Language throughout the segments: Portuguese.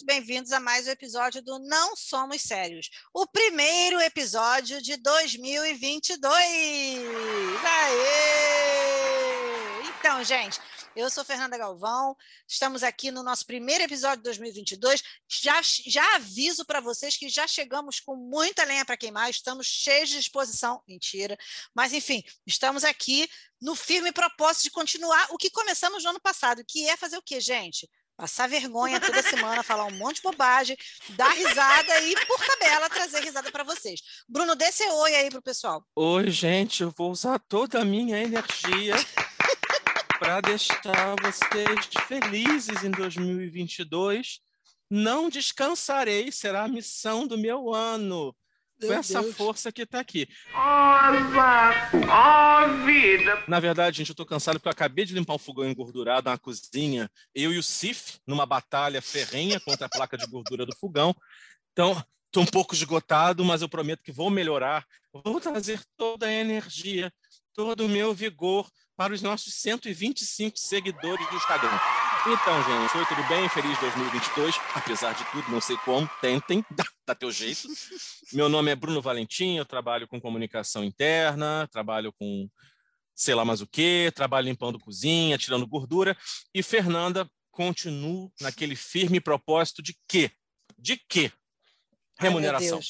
muito bem-vindos a mais um episódio do Não Somos Sérios, o primeiro episódio de 2022. Aê! Então, gente, eu sou Fernanda Galvão, estamos aqui no nosso primeiro episódio de 2022. Já, já aviso para vocês que já chegamos com muita lenha para queimar, estamos cheios de disposição. Mentira. Mas, enfim, estamos aqui no firme propósito de continuar o que começamos no ano passado, que é fazer o quê, gente? Passar vergonha toda semana, falar um monte de bobagem, dar risada e, por tabela, trazer risada para vocês. Bruno, dê seu oi aí pro pessoal. Oi, gente, eu vou usar toda a minha energia para deixar vocês felizes em 2022. Não descansarei, será a missão do meu ano. Meu com essa Deus. força que está aqui. Ó vida! Na verdade, gente, eu estou cansado porque eu acabei de limpar um fogão engordurado na cozinha. Eu e o Cif, numa batalha ferrenha contra a placa de gordura do fogão. Então, estou um pouco esgotado, mas eu prometo que vou melhorar. Vou trazer toda a energia, todo o meu vigor para os nossos 125 seguidores do Instagram. Então, gente, oi, tudo bem? Feliz 2022. Apesar de tudo, não sei como, tentem, dá, dá teu jeito. Meu nome é Bruno Valentim, eu trabalho com comunicação interna, trabalho com sei lá mais o que, trabalho limpando cozinha, tirando gordura. E Fernanda, continuo naquele firme propósito de quê? De quê? remuneração.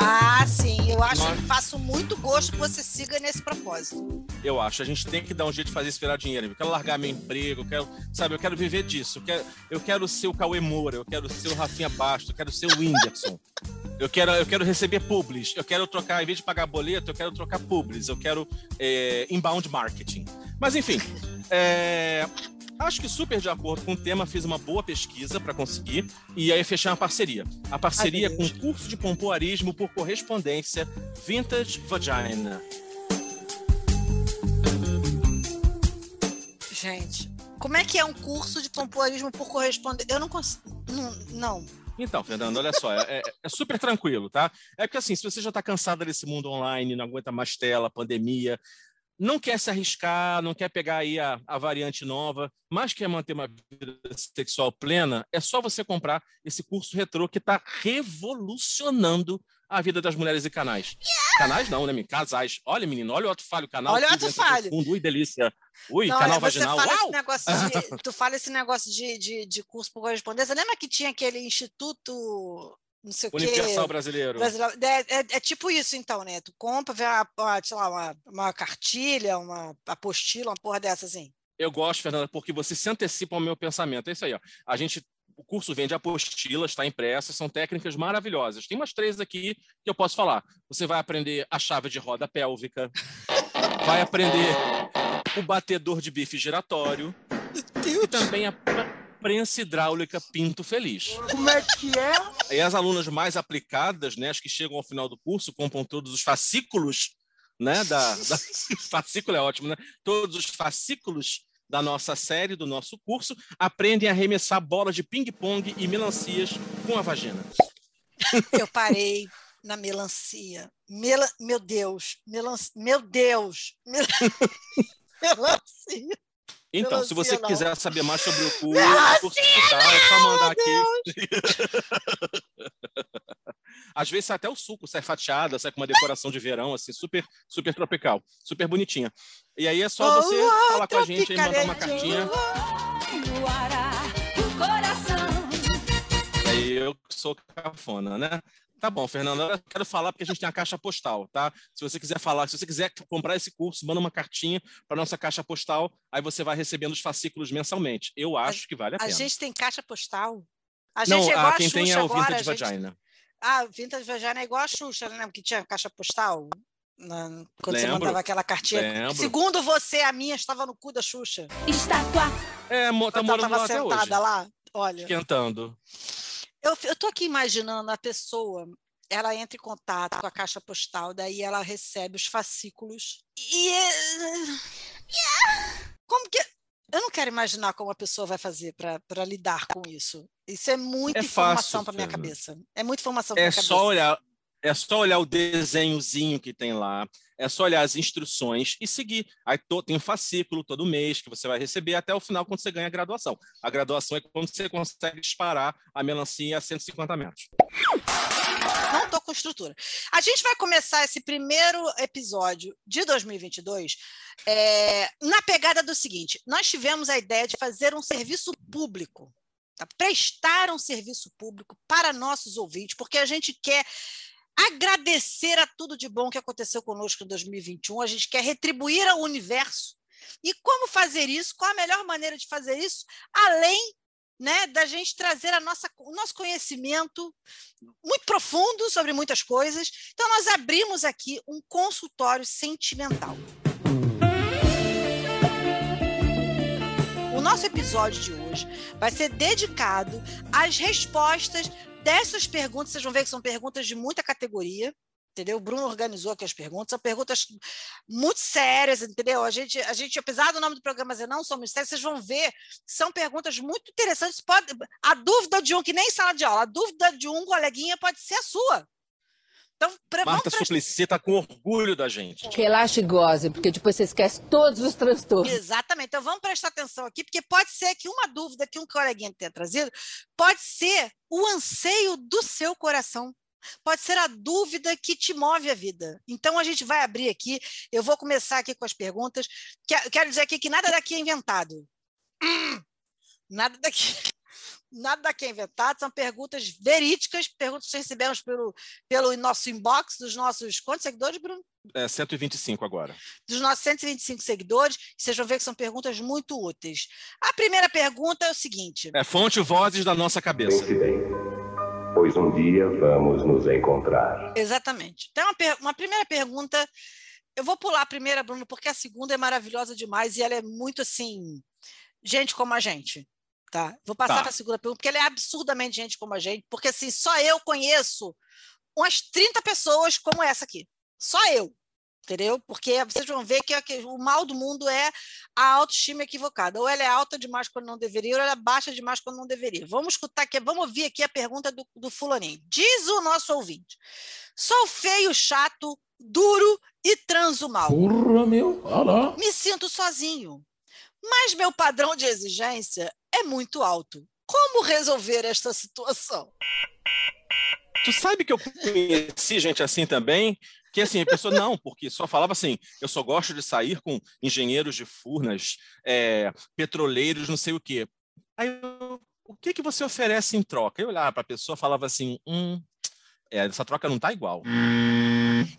Ah, sim, eu acho Nós... faço muito gosto que você siga nesse propósito. Eu acho, a gente tem que dar um jeito de fazer isso virar dinheiro. Eu quero largar meu emprego, eu quero, sabe, eu quero viver disso. Eu quero, eu quero ser o Cauê Moura, eu quero ser o Rafinha Basto, eu quero ser o Whindersson. Eu quero, eu quero receber publis, eu quero trocar, em vez de pagar boleto, eu quero trocar publis, eu quero é, inbound marketing. Mas enfim, é, Acho que super de acordo com o tema, fiz uma boa pesquisa para conseguir e aí fechar uma parceria. A parceria Ai, com o curso de pompoarismo por correspondência Vintage Vagina. Gente, como é que é um curso de pompoarismo por correspondência? Eu não consigo. Não. não. Então, Fernando, olha só, é, é, é, super tranquilo, tá? É porque assim, se você já está cansado desse mundo online, não aguenta mais tela, pandemia, não quer se arriscar, não quer pegar aí a, a, variante nova, mas quer manter uma vida sexual plena, é só você comprar esse curso retrô que está revolucionando a vida das mulheres e canais. Yeah! Canais não, né, Casais. Olha, menino, olha o Otto Falho, canal. Olha o Otto Falho. Fundo, ui, delícia. Ui, não, canal vaginal. Fala Uau! Esse negócio de, tu fala esse negócio de, de, de curso por correspondência. Lembra que tinha aquele instituto não sei o Universal quê. brasileiro. brasileiro. É, é, é, tipo isso, então, né? Tu compra, vê uma, uma, sei lá, uma, uma cartilha, uma apostila, uma porra dessa assim. Eu gosto, Fernanda, porque você se antecipa ao meu pensamento. É isso aí, ó. A gente o curso vende apostilas, está impressa, são técnicas maravilhosas. Tem umas três aqui que eu posso falar. Você vai aprender a chave de roda pélvica, vai aprender o batedor de bife giratório e também a prensa hidráulica Pinto Feliz. Como é que é? E as alunas mais aplicadas, né, as que chegam ao final do curso, compram todos os fascículos, né, da, da... fascículo é ótimo, né? Todos os fascículos da nossa série, do nosso curso, aprendem a arremessar bolas de ping-pong e melancias com a vagina. Eu parei na melancia. Mela... Meu Deus, melan... meu Deus, mel... melancia. Então, se você não. quiser saber mais sobre o curso, curso tá, é só mandar aqui. Às vezes sai até o suco, sai fatiada, sai com uma decoração de verão, assim, super, super tropical, super bonitinha. E aí é só você oh, falar com a gente e mandar uma cartinha. Aí eu sou cafona, né? Tá bom, Fernando, eu quero falar porque a gente tem a caixa postal, tá? Se você quiser falar, se você quiser comprar esse curso, manda uma cartinha para nossa caixa postal, aí você vai recebendo os fascículos mensalmente. Eu acho a, que vale a, a pena. A gente tem caixa postal? A gente Não, é igual a quem tem é o agora, Vintage gente... Vagina. Ah, Vintage Vagina é igual a Xuxa, né? Que tinha caixa postal. Na... quando Lembro. você mandava aquela cartinha. Lembro. Segundo você, a minha estava no cu da Xuxa. Está com a... É, tá morando lá até hoje. lá, olha. Esquentando. Eu estou aqui imaginando a pessoa, ela entra em contato com a caixa postal, daí ela recebe os fascículos e como que eu não quero imaginar como a pessoa vai fazer para lidar com isso. Isso é muita é informação para minha cabeça. É muita informação para é minha cabeça. É só olhar É só olhar o desenhozinho que tem lá, é só olhar as instruções e seguir. Aí to, tem um fascículo todo mês que você vai receber até o final, quando você ganha a graduação. A graduação é quando você consegue disparar a melancia a 150 metros. Não estou com estrutura. A gente vai começar esse primeiro episódio de 2022 é, na pegada do seguinte: nós tivemos a ideia de fazer um serviço público, tá? prestar um serviço público para nossos ouvintes, porque a gente quer agradecer a tudo de bom que aconteceu conosco em 2021, a gente quer retribuir ao universo. E como fazer isso? Qual a melhor maneira de fazer isso? Além né, da gente trazer a nossa, o nosso conhecimento muito profundo sobre muitas coisas. Então, nós abrimos aqui um consultório sentimental. O nosso episódio de hoje vai ser dedicado às respostas dessas perguntas, vocês vão ver que são perguntas de muita categoria, entendeu? O Bruno organizou aqui as perguntas, são perguntas muito sérias, entendeu? A gente, a gente apesar do nome do programa dizer não são mistérios, vocês vão ver são perguntas muito interessantes. Pode, a dúvida de um, que nem sala de aula, a dúvida de um coleguinha pode ser a sua. Então, pra, Marta prestar... Suplicy está com orgulho da gente. Relaxe e goze, porque depois você esquece todos os transtornos. Exatamente. Então, vamos prestar atenção aqui, porque pode ser que uma dúvida que um coleguinha tenha trazido pode ser o anseio do seu coração. Pode ser a dúvida que te move a vida. Então, a gente vai abrir aqui. Eu vou começar aqui com as perguntas. Quero dizer aqui que nada daqui é inventado. Nada daqui nada daqui é inventado, são perguntas verídicas, perguntas que recebemos pelo, pelo nosso inbox dos nossos. Quantos seguidores, Bruno? É, 125 agora. Dos nossos 125 seguidores, vocês vão ver que são perguntas muito úteis. A primeira pergunta é o seguinte: É fonte vozes da nossa cabeça. Pense bem, pois um dia vamos nos encontrar. Exatamente. Então, uma, uma primeira pergunta. Eu vou pular a primeira, Bruno, porque a segunda é maravilhosa demais e ela é muito assim. Gente como a gente. Tá? Vou passar tá. para a segunda pergunta, porque ela é absurdamente gente como a gente, porque assim, só eu conheço umas 30 pessoas como essa aqui. Só eu. Entendeu? Porque vocês vão ver que o mal do mundo é a autoestima equivocada. Ou ela é alta demais quando não deveria, ou ela é baixa demais quando não deveria. Vamos escutar aqui, vamos ouvir aqui a pergunta do, do fulaninho. Diz o nosso ouvinte: sou feio, chato, duro e transo mal. Porra, meu. Olá. Me sinto sozinho. Mas meu padrão de exigência é muito alto. Como resolver esta situação? Tu sabe que eu conheci gente assim também, que assim, a pessoa não, porque só falava assim, eu só gosto de sair com engenheiros de furnas, é, petroleiros, não sei o quê. Aí eu, o que que você oferece em troca? Eu olhava para a pessoa falava assim, hum, é, essa troca não tá igual.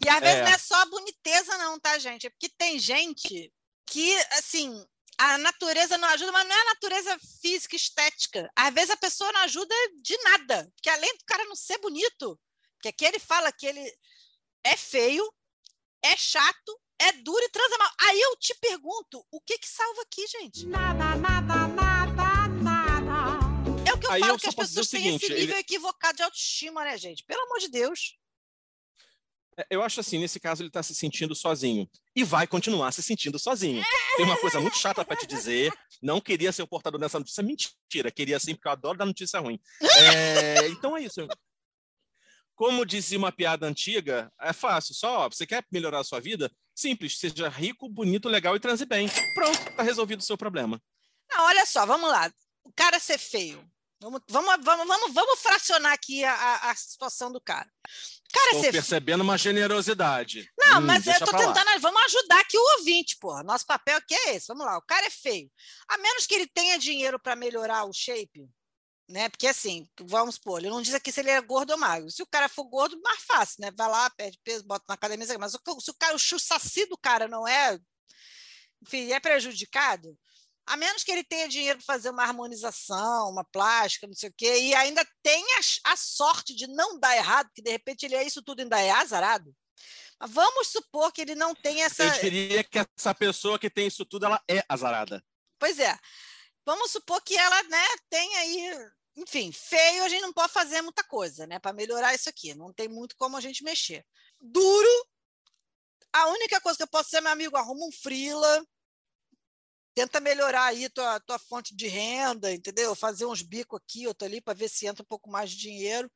E às vezes é. não é só a boniteza não, tá, gente? É porque tem gente que, assim, a natureza não ajuda, mas não é a natureza física estética. Às vezes a pessoa não ajuda de nada, porque além do cara não ser bonito, que aqui ele fala que ele é feio, é chato, é duro e transa mal. Aí eu te pergunto, o que que salva aqui, gente? Nada, nada, nada, nada. É o que eu Aí falo eu que as pessoas têm seguinte, esse nível ele... equivocado de autoestima, né, gente? Pelo amor de Deus. É, eu acho assim, nesse caso ele está se sentindo sozinho e vai continuar se sentindo sozinho. Tem uma coisa muito chata para te dizer. Não queria ser o portador dessa notícia, mentira. Queria sim, porque eu adoro dar notícia ruim. É, então é isso. Como dizia uma piada antiga, é fácil. Só, ó, você quer melhorar a sua vida? Simples, seja rico, bonito, legal e transe bem. Pronto, está resolvido o seu problema. Não, olha só, vamos lá. O cara ser feio. Vamos, vamos, vamos, vamos, vamos fracionar aqui a, a, situação do cara. Cara, Estou você... percebendo uma generosidade. Não, hum, mas eu estou tentando. Vamos ajudar aqui o ouvinte, porra. Nosso papel aqui é esse. Vamos lá. O cara é feio. A menos que ele tenha dinheiro para melhorar o shape, né? Porque assim, vamos supor, ele não diz aqui se ele é gordo ou magro. Se o cara for gordo, mais fácil, né? Vai lá, perde peso, bota na academia. Mas se o, cara, o saci do cara não é. Enfim, é prejudicado, a menos que ele tenha dinheiro para fazer uma harmonização, uma plástica, não sei o quê, e ainda tenha a sorte de não dar errado, que de repente ele é isso tudo ainda é azarado. Mas vamos supor que ele não tenha essa. Eu diria que essa pessoa que tem isso tudo, ela é azarada. Pois é. Vamos supor que ela né, tem aí. Enfim, feio, a gente não pode fazer muita coisa, né? Para melhorar isso aqui. Não tem muito como a gente mexer. Duro, a única coisa que eu posso ser, meu amigo, arruma um frila, tenta melhorar aí tua, tua fonte de renda, entendeu? Fazer uns bicos aqui, outro ali, para ver se entra um pouco mais de dinheiro.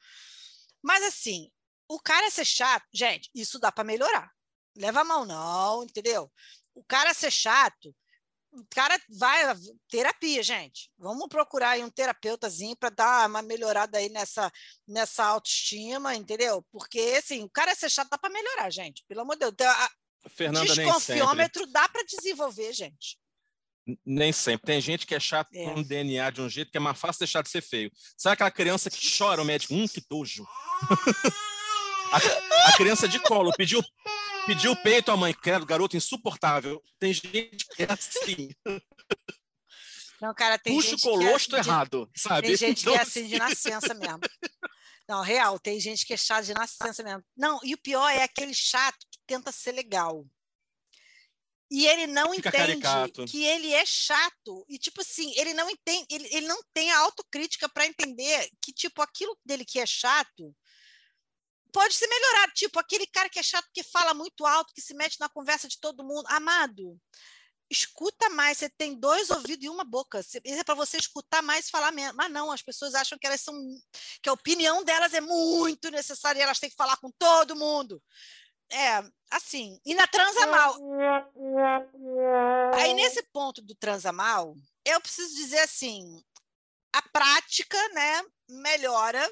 Mas, assim, o cara ser chato, gente, isso dá para melhorar. Leva a mão, não, entendeu? O cara ser chato, o cara vai terapia, gente. Vamos procurar aí um terapeutazinho para dar uma melhorada aí nessa, nessa autoestima, entendeu? Porque assim, o cara ser chato dá para melhorar, gente. Pelo amor de Deus. A, Fernanda, desconfiômetro dá para desenvolver, gente. Nem sempre. Tem gente que é chato é. com DNA de um jeito que é mais fácil deixar de ser feio. Sabe aquela criança que chora o médico? Hum, que tojo. a, a, criança de colo pediu, pediu peito à mãe. Credo, garoto insuportável. Tem gente que é assim. Não, cara, tem Puxa gente o colostro que é, errado, sabe? Tem gente então, que é assim de nascença mesmo. Não, real, tem gente que é chato de nascença mesmo. Não, e o pior é aquele chato que tenta ser legal. E ele não Fica entende caricato. que ele é chato. E, tipo assim, ele não entende, ele, ele não tem a autocrítica para entender que, tipo, aquilo dele que é chato pode ser melhorado. Tipo, aquele cara que é chato, que fala muito alto, que se mete na conversa de todo mundo. Amado, escuta mais. Você tem dois ouvidos e uma boca. É para você escutar mais e falar menos. Mas não, as pessoas acham que elas são. que a opinião delas é muito necessária e elas têm que falar com todo mundo é, assim, e na transa mal. Aí, nesse ponto do transa mal, eu preciso dizer assim, a prática, né, melhora,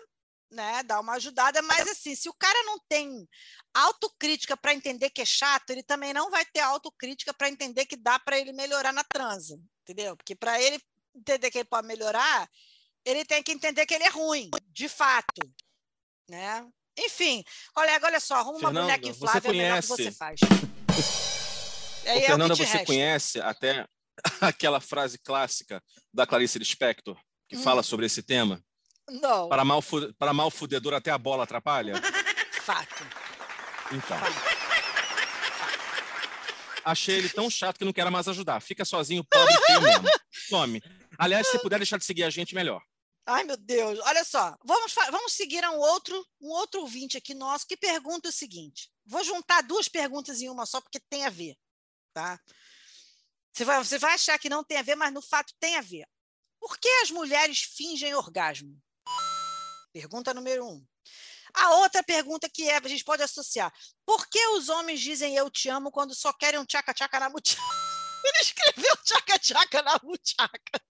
né, dá uma ajudada, mas assim, se o cara não tem autocrítica para entender que é chato, ele também não vai ter autocrítica para entender que dá para ele melhorar na transa, entendeu? Porque para ele entender que ele pode melhorar, ele tem que entender que ele é ruim, de fato, né? Enfim, colega, olha só, arruma Fernanda, uma boneca inflável, você conhece... é melhor que você faz. Ô, Fernanda, você resta. conhece até aquela frase clássica da Clarice Lispector, que hum. fala sobre esse tema? Não. Para mal, para mal fudedor até a bola atrapalha? Fato. Então. Achei ele tão chato que não quero mais ajudar. Fica sozinho, pobre feio mesmo. Some. Aliás, se puder deixar de seguir a gente, melhor. Ai, meu Deus. Olha só, vamos, vamos seguir a um outro, um outro ouvinte aqui nosso que pergunta o seguinte. Vou juntar duas perguntas em uma só, porque tem a ver. Tá? Você vai, você vai achar que não tem a ver, mas no fato tem a ver. Por que as mulheres fingem orgasmo? Pergunta número um. A outra pergunta que é, a gente pode associar. Por que os homens dizem eu te amo quando só querem um tchaca-tchaca na muchaca? Ele escreveu tchaca-tchaca na muchaca.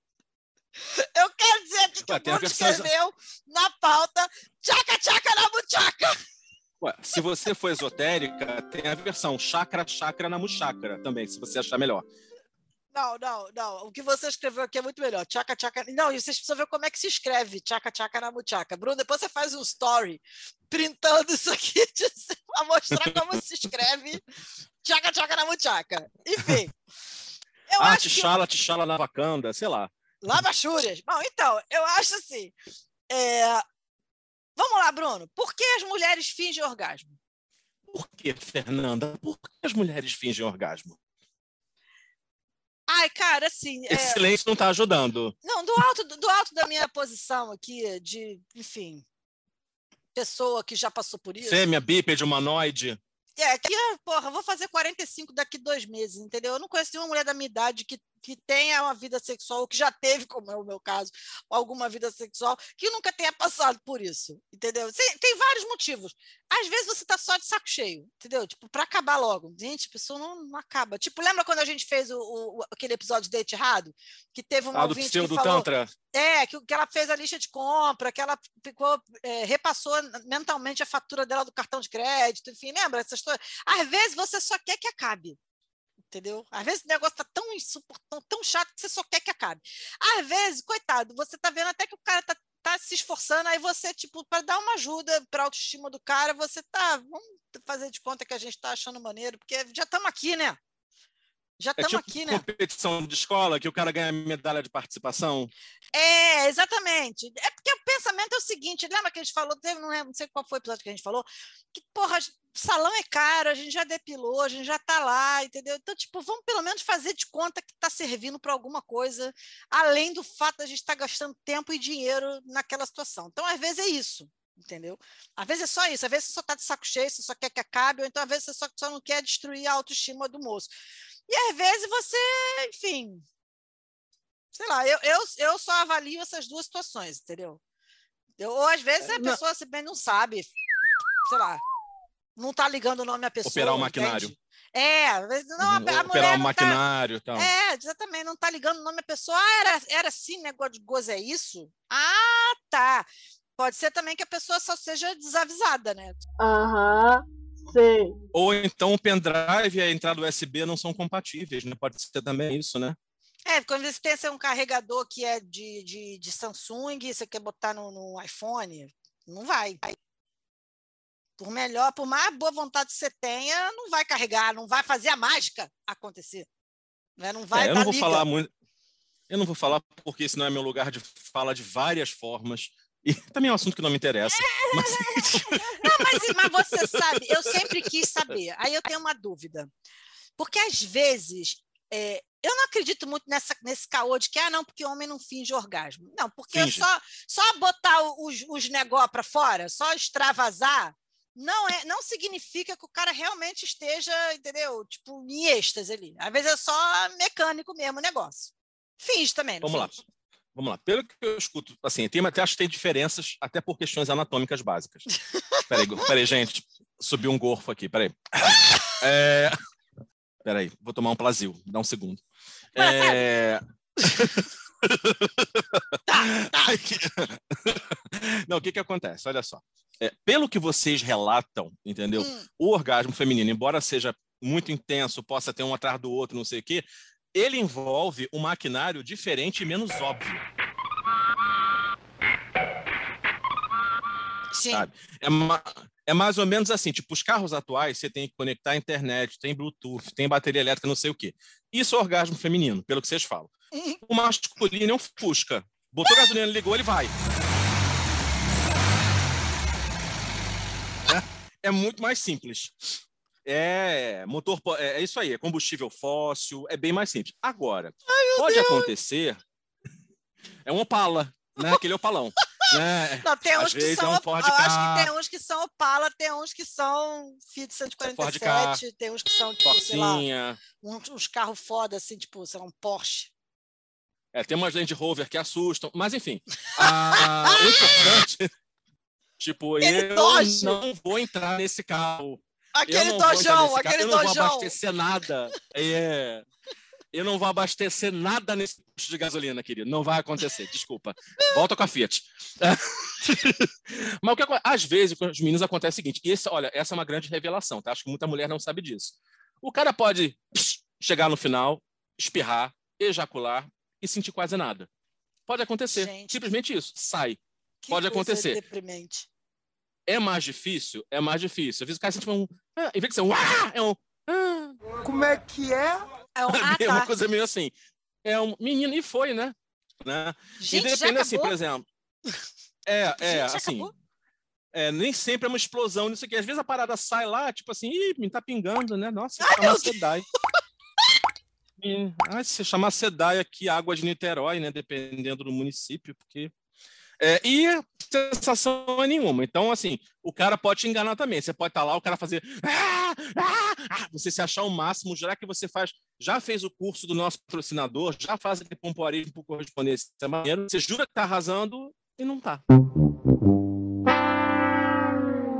Eu quero dizer que o Bruno escreveu na pauta tchaca tchaca na muchaca. Ué, se você for esotérica, tem a versão chakra chakra na muchakra também, se você achar melhor. Não, não, não. O que você escreveu aqui é muito melhor. Tchaca, tchaca. Não, e vocês precisam ver como é que se escreve tchaca, tchaca na muchaca. Bruno, depois você faz um story printando isso aqui para mostrar como se escreve tchaca, tchaca na muchaca. Enfim. Eu ah, tchala, que... tchala na vacanda, sei lá. Lavachúrias. Bom, então, eu acho assim. É... Vamos lá, Bruno. Por que as mulheres fingem orgasmo? Por que, Fernanda? Por que as mulheres fingem orgasmo? Ai, cara, assim. Esse é... silêncio não está ajudando. Não, do alto, do alto da minha posição aqui, de, enfim, pessoa que já passou por isso. Fêmea, bípede, humanoide. É, que, porra, vou fazer 45 daqui dois meses, entendeu? Eu não conheci uma mulher da minha idade que que tenha uma vida sexual, ou que já teve, como é o meu caso, alguma vida sexual, que nunca tenha passado por isso, entendeu? Tem vários motivos. Às vezes você está só de saco cheio, entendeu? Tipo, para acabar logo. Gente, a pessoa não, não, acaba. Tipo, lembra quando a gente fez o, o aquele episódio de Date Errado? Que teve um ah, ouvinte que do falou... Tantra. É, que, que ela fez a lista de compra, que ela ficou, é, repassou mentalmente a fatura dela do cartão de crédito, enfim, lembra essas coisas? Às vezes você só quer que acabe entendeu? Às vezes o negócio tá tão insuportável, tão chato que você só quer que acabe. Às vezes, coitado, você tá vendo até que o cara tá, tá se esforçando, aí você, tipo, para dar uma ajuda para a autoestima do cara, você tá, vamos fazer de conta que a gente tá achando maneiro, porque já estamos aqui, né? Já estamos é tipo aqui, né? competição de escola que o cara ganha medalha de participação. É, exatamente. É porque o pensamento é o seguinte, lembra que a gente falou, teve, não, não sei qual foi o episódio que a gente falou, que, porra, salão é caro, a gente já depilou, a gente já está lá, entendeu? Então, tipo, vamos pelo menos fazer de conta que está servindo para alguma coisa, além do fato de a gente estar tá gastando tempo e dinheiro naquela situação. Então, às vezes é isso, entendeu? Às vezes é só isso, às vezes você só está de saco cheio, você só quer que acabe, ou então às vezes você só, só não quer destruir a autoestima do moço. E às vezes você, enfim, sei lá, eu, eu, eu só avalio essas duas situações, entendeu? Eu, ou às vezes a é, pessoa simplesmente não sabe, sei lá, não tá ligando o nome à pessoa. Operar o maquinário. entende? É, não, a, a mulher Operar o tá, maquinário e tal. é, exatamente, não tá ligando o nome à pessoa. Ah, era, era assim, negócio de gozo é isso? Ah, tá. Pode ser também que a pessoa só seja desavisada, né? Aham, sei. Ou então o pendrive e a entrada USB não são compatíveis, né? Pode ser também isso, né? É, quando você tem um carregador que é de, de, de Samsung e você quer botar no, no iPhone, não vai. Por melhor, por mais boa vontade que você tenha, não vai carregar, não vai fazer a mágica acontecer. Né? Não vai É, eu não vou liga. falar muito. Eu não vou falar porque esse não é meu lugar de fala de várias formas. E também é um assunto que não me interessa. Mas Não, mas, mas você sabe, eu sempre quis saber. Aí eu tenho uma dúvida. Porque às vezes é, eu não acredito muito nessa, nesse caô de que, ah, não, porque homem não finge orgasmo. Não, porque Finge. só, só botar os, os negócios para fora, só extravasar, não, é, não significa que o cara realmente esteja, entendeu? Tipo, em êxtase ali. Às vezes é só mecânico mesmo o negócio. Finge também. Vamos lá. finge? vamos lá. Pelo que eu escuto, assim, tem, até acho que tem diferenças, até por questões anatômicas básicas. Peraí, peraí, gente. Subiu um gorfo aqui, peraí. É... Peraí, vou tomar um Plasil, dá um segundo. É... Não, o que que acontece? Olha só. É, pelo que vocês relatam, entendeu? Hum, o orgasmo feminino, embora seja muito intenso, possa ter um atrás do outro, não sei o quê, ele envolve um maquinário diferente e menos óbvio. sim. Sabe? É, ma- é mais ou menos assim, tipo, os carros atuais, você tem que conectar a internet, tem Bluetooth, tem bateria elétrica, não sei o quê. Isso é orgasmo feminino, pelo que vocês falam. Uhum. O masculino é um Fusca. Botou gasolina, ligou, ele vai. É, é muito mais simples. É motor, é, é isso aí, é combustível fóssil, é bem mais simples. Agora, pode acontecer. É um Opala, né? Aquele Opalão. Né? Não, tem Às uns que vezes é são. um Op- Ford eu acho que tem uns que são Opala, tem uns que são Fiat Ford 147, tem uns que são, tipo, sei lá, Forcinha. uns, uns carros foda, assim, tipo, sei lá, um Porsche. É, tem umas Land Rover que assustam, mas enfim. a- o importante. Tipo, Aquele eu Dodge. não vou entrar nesse carro. Aquele dojão, aquele Eu não vou dojão. abastecer nada. É. Eu não vou abastecer nada nesse posto de gasolina, querido. Não vai acontecer, desculpa. Volta com a Fiat. Mas o que às vezes com os meninos acontece o seguinte, e esse, olha, essa é uma grande revelação, tá? Acho que muita mulher não sabe disso. O cara pode pss, chegar no final, espirrar, ejacular e sentir quase nada. Pode acontecer. Gente. Simplesmente isso. Sai. Que Pode coisa acontecer. deprimente. É mais difícil? É mais difícil. Às vezes o cara sente um. Ah, em vez de ser um. Ah, é um. Ah, Como é que é? É um, ah, é uma tá. coisa meio assim. É um menino e foi, né? né? Gente, e depende assim, por exemplo. É, é, Gente, assim. É, nem sempre é uma explosão nisso aqui. Às vezes a parada sai lá, tipo assim, ih, me tá pingando, né? Nossa, Ai, chama Sedai. E, ah, se chamar Sedai aqui, água de Niterói, né? Dependendo do município, porque. É, e sensação é nenhuma. Então, assim, o cara pode te enganar também. Você pode estar lá, o cara fazer. "Ah, ah, ah", você se achar o máximo, já que você faz, já fez o curso do nosso patrocinador, já faz aquele pompoarismo por correspondência maneiro, você jura que tá arrasando e não tá.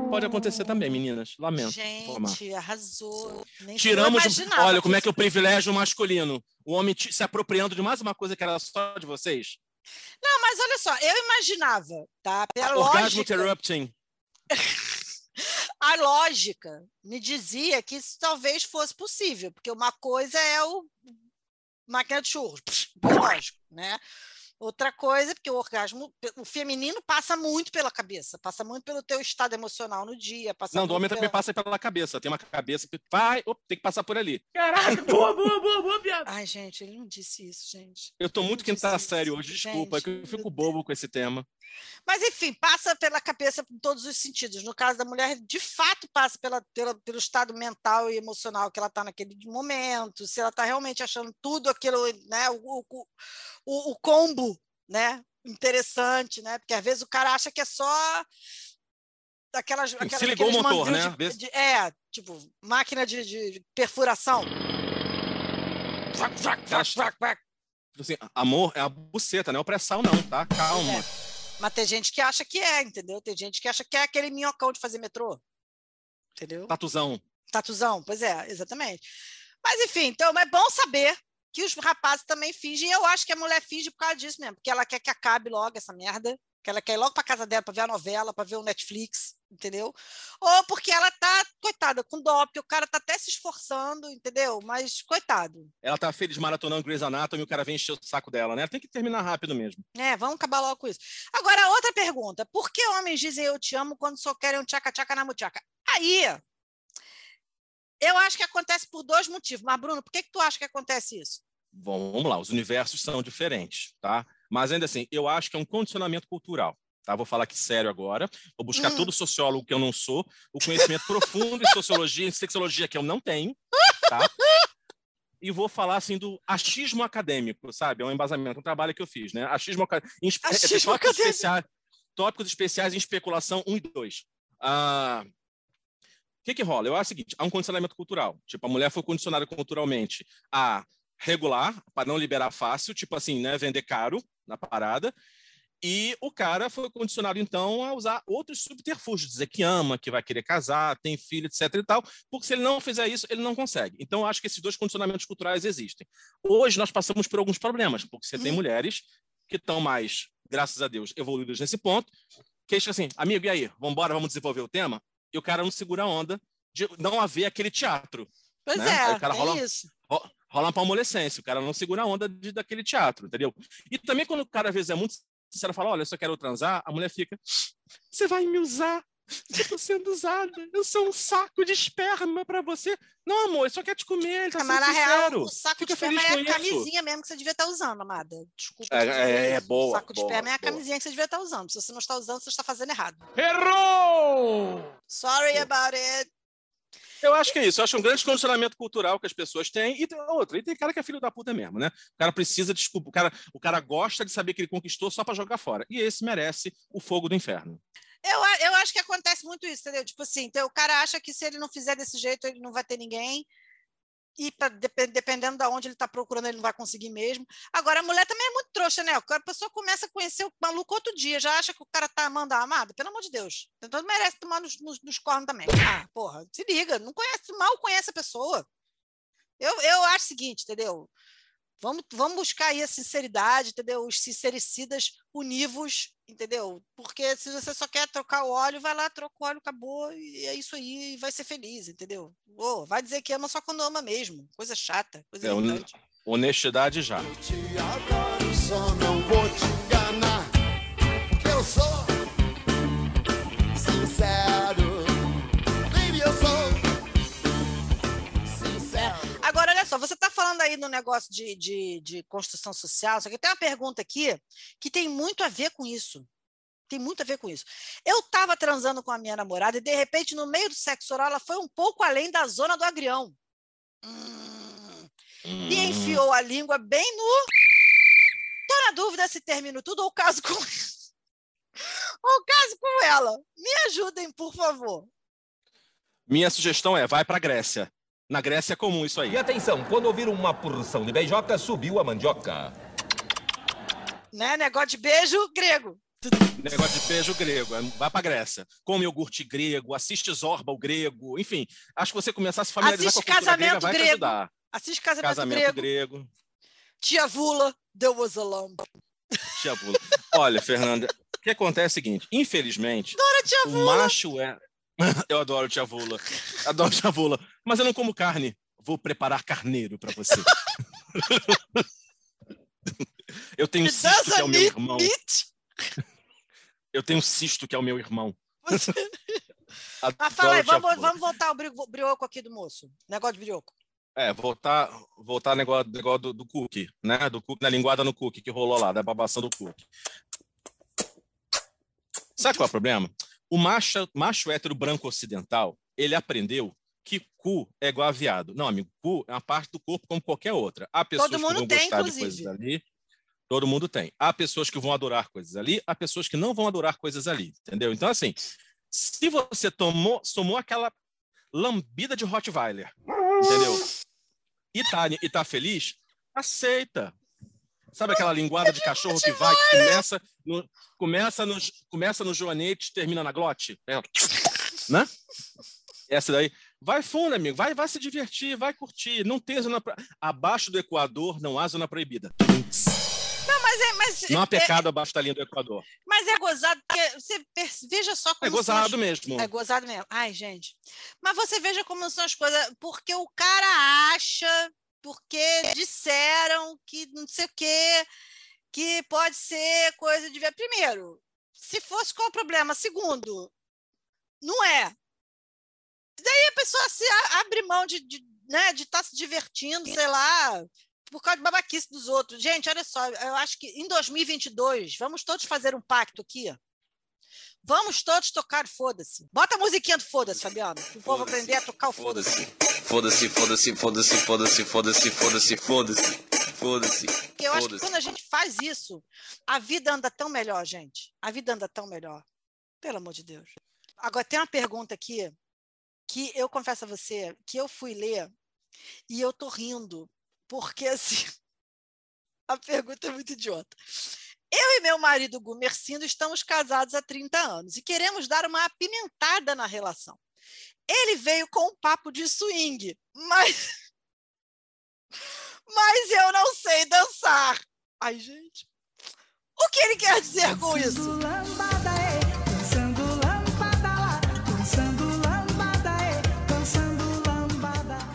Pode acontecer também, meninas. Lamento. informar. Gente, arrasou. Nem Tiramos. Olha como é que é o privilégio masculino. O homem se apropriando de mais uma coisa que era só de vocês. Não, mas olha só, eu imaginava, tá? Pela Orgasmo lógica, interrupting. a lógica me dizia que isso talvez fosse possível, porque uma coisa é o máquina de churros, biológico, né? Outra coisa, porque o orgasmo, o feminino passa muito pela cabeça, passa muito pelo teu estado emocional no dia, passa Não, do homem também pela... passa pela cabeça. Tem uma cabeça que vai, op, tem que passar por ali. Caraca, boa, boa, boa, boa, piada. Ai, gente, ele não disse isso, gente. Eu tô Ele muito quinta série isso. hoje, desculpa, é que eu Gente, fico bobo com esse tema. Mas, enfim, passa pela cabeça em todos os sentidos. No caso da mulher, de fato, passa pela, pela- pelo estado mental e emocional que ela está naquele momento, se ela está realmente achando tudo aquilo, né, o, o, o, o combo, né, interessante, né, porque às vezes o cara acha que é só aquelas, aquelas se ligou o motor, né? de- de- é, tipo, máquina de, de perfuração. Vac, vac, vac, Cara, vac, vac. Assim, amor é a buceta, não é o pré-sal, não, tá? Calma. É. Mas tem gente que acha que é, entendeu? Tem gente que acha que é aquele minhocão de fazer metrô. Entendeu? Tatuzão. Tatuzão, pois é, exatamente. Mas enfim, então é bom saber que os rapazes também fingem. E eu acho que a mulher finge por causa disso mesmo, porque ela quer que acabe logo essa merda, que ela quer ir logo para casa dela para ver a novela, para ver o Netflix, entendeu? Ou porque ela tá, coitada, com porque o cara tá até se esforçando, entendeu? Mas, coitado. Ela tá feliz maratonando Grey's Anatomy e o cara vem encher o saco dela, né? Ela tem que terminar rápido mesmo. É, vamos acabar logo com isso. Agora, outra pergunta. Por que homens dizem eu te amo quando só querem um tchaca-tchaca na muchaca? Aí, eu acho que acontece por dois motivos. Mas, Bruno, por que, que tu acha que acontece isso? Bom, vamos lá, os universos são diferentes, tá? Mas ainda assim, eu acho que é um condicionamento cultural. Tá, vou falar aqui sério agora. Vou buscar Hum. todo sociólogo que eu não sou, o conhecimento profundo em sociologia, em sexologia que eu não tenho, tá? E vou falar assim do achismo acadêmico, sabe? É um embasamento, um trabalho que eu fiz, né? Achismo, aca- é, Achismo tópicos acadêmico. especiais, tópicos especiais em especulação 1 e 2. Ah, que que rola? Eu acho o seguinte, há um condicionamento cultural. Tipo, a mulher foi condicionada culturalmente a regular, para não liberar fácil, tipo assim, né, vender caro na parada. E o cara foi condicionado, então, a usar outros subterfúgios, dizer que ama, que vai querer casar, tem filho, etc e tal, porque se ele não fizer isso, ele não consegue. Então, eu acho que esses dois condicionamentos culturais existem. Hoje, nós passamos por alguns problemas, porque você tem Hum. mulheres que estão mais, graças a Deus, evoluídas nesse ponto, que é assim, amigo, e aí, vamos embora, vamos desenvolver o tema? E o cara não segura a onda de não haver aquele teatro. Pois né? Aí é, o cara é rola- isso. ro- rola uma palmolescência, o cara não segura a onda de, daquele teatro, entendeu? E também quando o cara às vezes é muito sincero, fala, olha, eu só quero transar, a mulher fica, você vai me usar, eu tô sendo usada, eu sou um saco de esperma pra você. Não, amor, ele só quer te comer, ele tá Mas, sendo na sincero. real, o saco Fica de esperma feliz é com a isso. camisinha mesmo que você devia estar usando, amada. Desculpa. É, é, é isso. boa, O saco de boa, esperma é a boa. camisinha que você devia estar usando. Se você não está usando, você está fazendo errado. Errou! Sorry about it. Eu acho que é isso. Eu acho um grande condicionamento cultural que as pessoas têm. E tem outra, e tem cara que é filho da puta mesmo, né? O cara precisa, desculpa, o cara, o cara gosta de saber que ele conquistou só pra jogar fora. E esse merece o fogo do inferno. Eu, eu acho que acontece muito isso, entendeu? Tipo assim, então, o cara acha que se ele não fizer desse jeito, ele não vai ter ninguém. E pra, depe- dependendo de onde ele está procurando, ele não vai conseguir mesmo. Agora, a mulher também é muito trouxa, né? A pessoa começa a conhecer o maluco outro dia, já acha que o cara tá amando a amada. Pelo amor de Deus. Então merece tomar nos, nos, nos cornos também. Ah, porra, se liga, não conhece, mal conhece a pessoa. Eu, eu acho o seguinte, entendeu? Vamos, vamos buscar aí a sinceridade, entendeu? Os sincericidas univos, entendeu? Porque se você só quer trocar o óleo, vai lá, troca o óleo, acabou, e é isso aí, e vai ser feliz, entendeu? Ô, vai dizer que ama só quando ama mesmo. Coisa chata, coisa É, irritante. Honestidade já. te adoro, só não vou te falando aí no negócio de, de, de construção social, só que tem uma pergunta aqui que tem muito a ver com isso. Tem muito a ver com isso. Eu estava transando com a minha namorada e, de repente, no meio do sexo oral, ela foi um pouco além da zona do agrião. Hum, e enfiou a língua bem no. Tô na dúvida se termino tudo ou caso com. ou caso com ela. Me ajudem, por favor. Minha sugestão é, vai pra Grécia. Na Grécia é comum isso aí. E atenção, quando ouvir uma porção de beijoca, subiu a mandioca. Né? Negócio de beijo grego. Negócio de beijo grego. é, Vai pra Grécia. Come iogurte grego, assiste Zorba o grego. Enfim, acho que você começar a se familiarizar Assiste com a cultura grega Casamento vai te Grego. ajudar. Assiste Casamento, Casamento Grego. grego. Tia Vula, There was a lamb. Tia Vula. Olha, Fernanda, o que acontece é o seguinte, infelizmente, Adoro Tia o Vula. macho é... Eu adoro Tia Vula. Adoro Tia Vula. Mas eu não como carne. Vou preparar carneiro pra você. Eu tenho It cisto que é o meu irmão. Eu tenho cisto que é o meu irmão. Você- Mas fala aí, vamos, vamos voltar ao bri- brioco aqui do moço. Negócio de brioco. É, voltar, voltar negócio, negócio do, do cookie, né? Do cookie, na linguada no cookie que rolou lá, da babação do cookie. Sabe qual é o problema? O macho, macho hétero branco ocidental, ele aprendeu que cu é igual a viado. Não, amigo, cu é uma parte do corpo como qualquer outra. Há pessoas Todo que mundo vão tem, gostar de inclusive. coisas ali. Todo mundo tem. Há pessoas que vão adorar coisas ali, há pessoas que não vão adorar coisas ali, entendeu? Então, assim, se você tomou, tomou aquela lambida de Rottweiler, entendeu? E tá, e tá feliz, aceita. Sabe aquela linguada de cachorro que vai, que começa no, começa no, começa no joanete, termina na glote? É, né? Essa daí, vai fundo, amigo, vai, vai se divertir, vai curtir. Não tem zona pra... abaixo do Equador não há zona proibida. Não, mas é. Mas, Não há é- pecado abaixo da linha do Equador. mas é gozado, porque você veja só como É são gozado mesmo. É gozado mesmo. Ai, gente. Mas você veja como são as coisas. Porque o cara acha, porque disseram que não sei o quê, que pode ser coisa de ver. Primeiro, se fosse, qual o problema? Segundo, não é. Daí a pessoa se abre mão de estar né, de tá se divertindo, sei lá, por causa de babaquice dos outros. Gente, olha só, eu acho que em 2022, vamos todos fazer um pacto aqui. Vamos todos tocar foda-se. Bota a musiquinha do foda-se, Fabiano. O povo aprender a tocar o foda-se. Foda-se, foda-se, foda-se, foda-se, foda-se, foda-se, foda-se, foda-se. Porque eu acho que Foda-se. quando a gente faz isso, a vida anda tão melhor, gente. A vida anda tão melhor. Pelo amor de Deus. Agora, tem uma pergunta aqui que eu confesso a você que eu fui ler e eu tô rindo, porque assim, a pergunta é muito idiota. Eu e meu marido Gumercindo estamos casados há 30 anos e queremos dar uma apimentada na relação. Ele veio com um papo de swing, mas mas eu não sei dançar. Ai, gente. O que ele quer dizer com isso?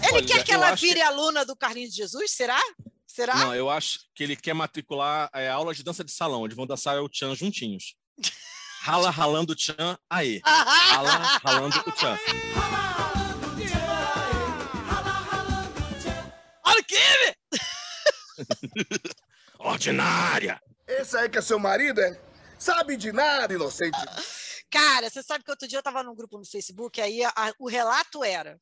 Ele Olha, quer que ela acho que- vire aluna do Carlinhos de Jesus? Será? Será? Não, eu acho que ele quer matricular é, aula de dança de salão, onde vão dançar o Tchan juntinhos. Rala, ralando o Tchan, aí. Rala, ralando o Tchan. Ordinária! Esse aí que é seu marido, é? Sabe de nada, inocente. Cara, você sabe que outro dia eu estava num grupo no Facebook, aí a- a- o relato era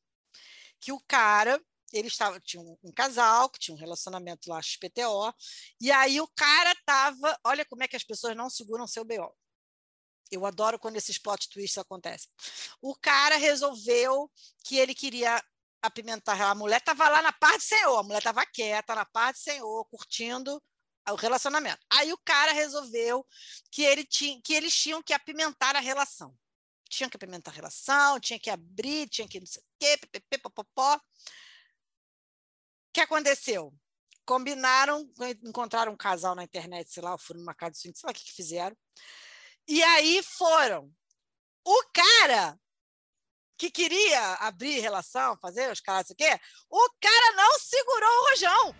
que o cara, ele estava, tinha um, um casal que tinha um relacionamento lá XPTO, e aí o cara tava, olha como é que as pessoas não seguram seu BO. Eu adoro quando esses plot twists acontecem. O cara resolveu que ele queria apimentar a mulher, estava lá na paz do Senhor, a mulher estava quieta, na paz do Senhor, curtindo o relacionamento. Aí o cara resolveu que, ele tinha, que eles tinham que apimentar a relação. Tinham que apimentar a relação, tinha que abrir, tinha que não sei o quê, ppp, popopó. O que aconteceu? Combinaram, encontraram um casal na internet, sei lá, foram numa casa de swing, sei lá o que, que fizeram. E aí foram. O cara que queria abrir relação, fazer os caras, o quê, o cara não segurou o rojão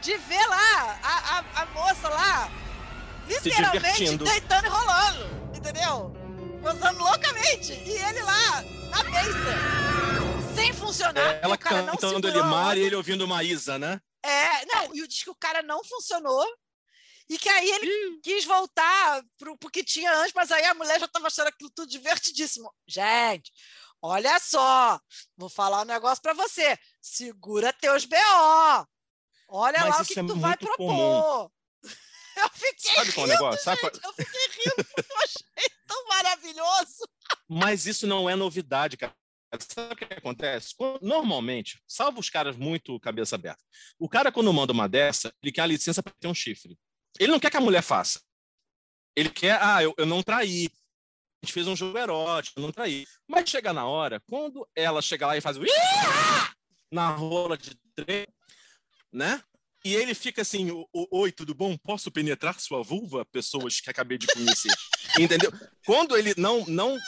de ver lá a, a, a moça lá literalmente deitando e rolando, entendeu? Gozando loucamente. E ele lá, na beça, sem funcionar. porque Ela o cara não cantando Elimar onda. e ele ouvindo Maísa, né? É, não, e diz que o cara não funcionou. E que aí ele quis voltar pro, pro que tinha antes, mas aí a mulher já estava achando aquilo tudo divertidíssimo. Gente, olha só, vou falar um negócio para você. Segura teus BO. Olha Mas lá o que, é que tu vai propor. Eu fiquei Sabe qual é rindo, negócio? Sabe qual- eu fiquei rindo, porque eu achei tão maravilhoso. Mas isso não é novidade, cara. Sabe o que acontece? Normalmente, salvo os caras muito cabeça aberta, o cara, quando manda uma dessa, ele quer a licença para ter um chifre. Ele não quer que a mulher faça. Ele quer, ah, eu, eu não traí. A gente fez um jogo erótico, eu não traí. Mas chega na hora, quando ela chega lá e faz o na rola de trem, né? E ele fica assim, "O- o- oi, tudo bom? Posso penetrar sua vulva? Pessoas que acabei de conhecer. Entendeu? Quando ele não, não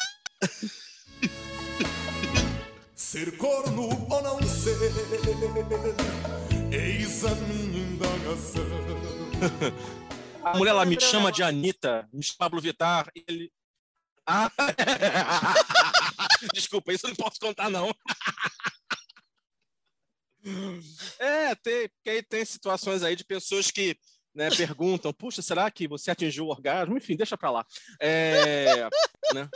Ser corno ou não ser, eis a minha indagação. A mulher lá me chama de. Anitta, me chama Pablo Vittar, ele. Ah! Desculpa, isso eu não posso contar, não. É, tem, porque aí tem situações aí de pessoas que né, perguntam: puxa, será que você atingiu o orgasmo? Enfim, deixa pra lá. É, né?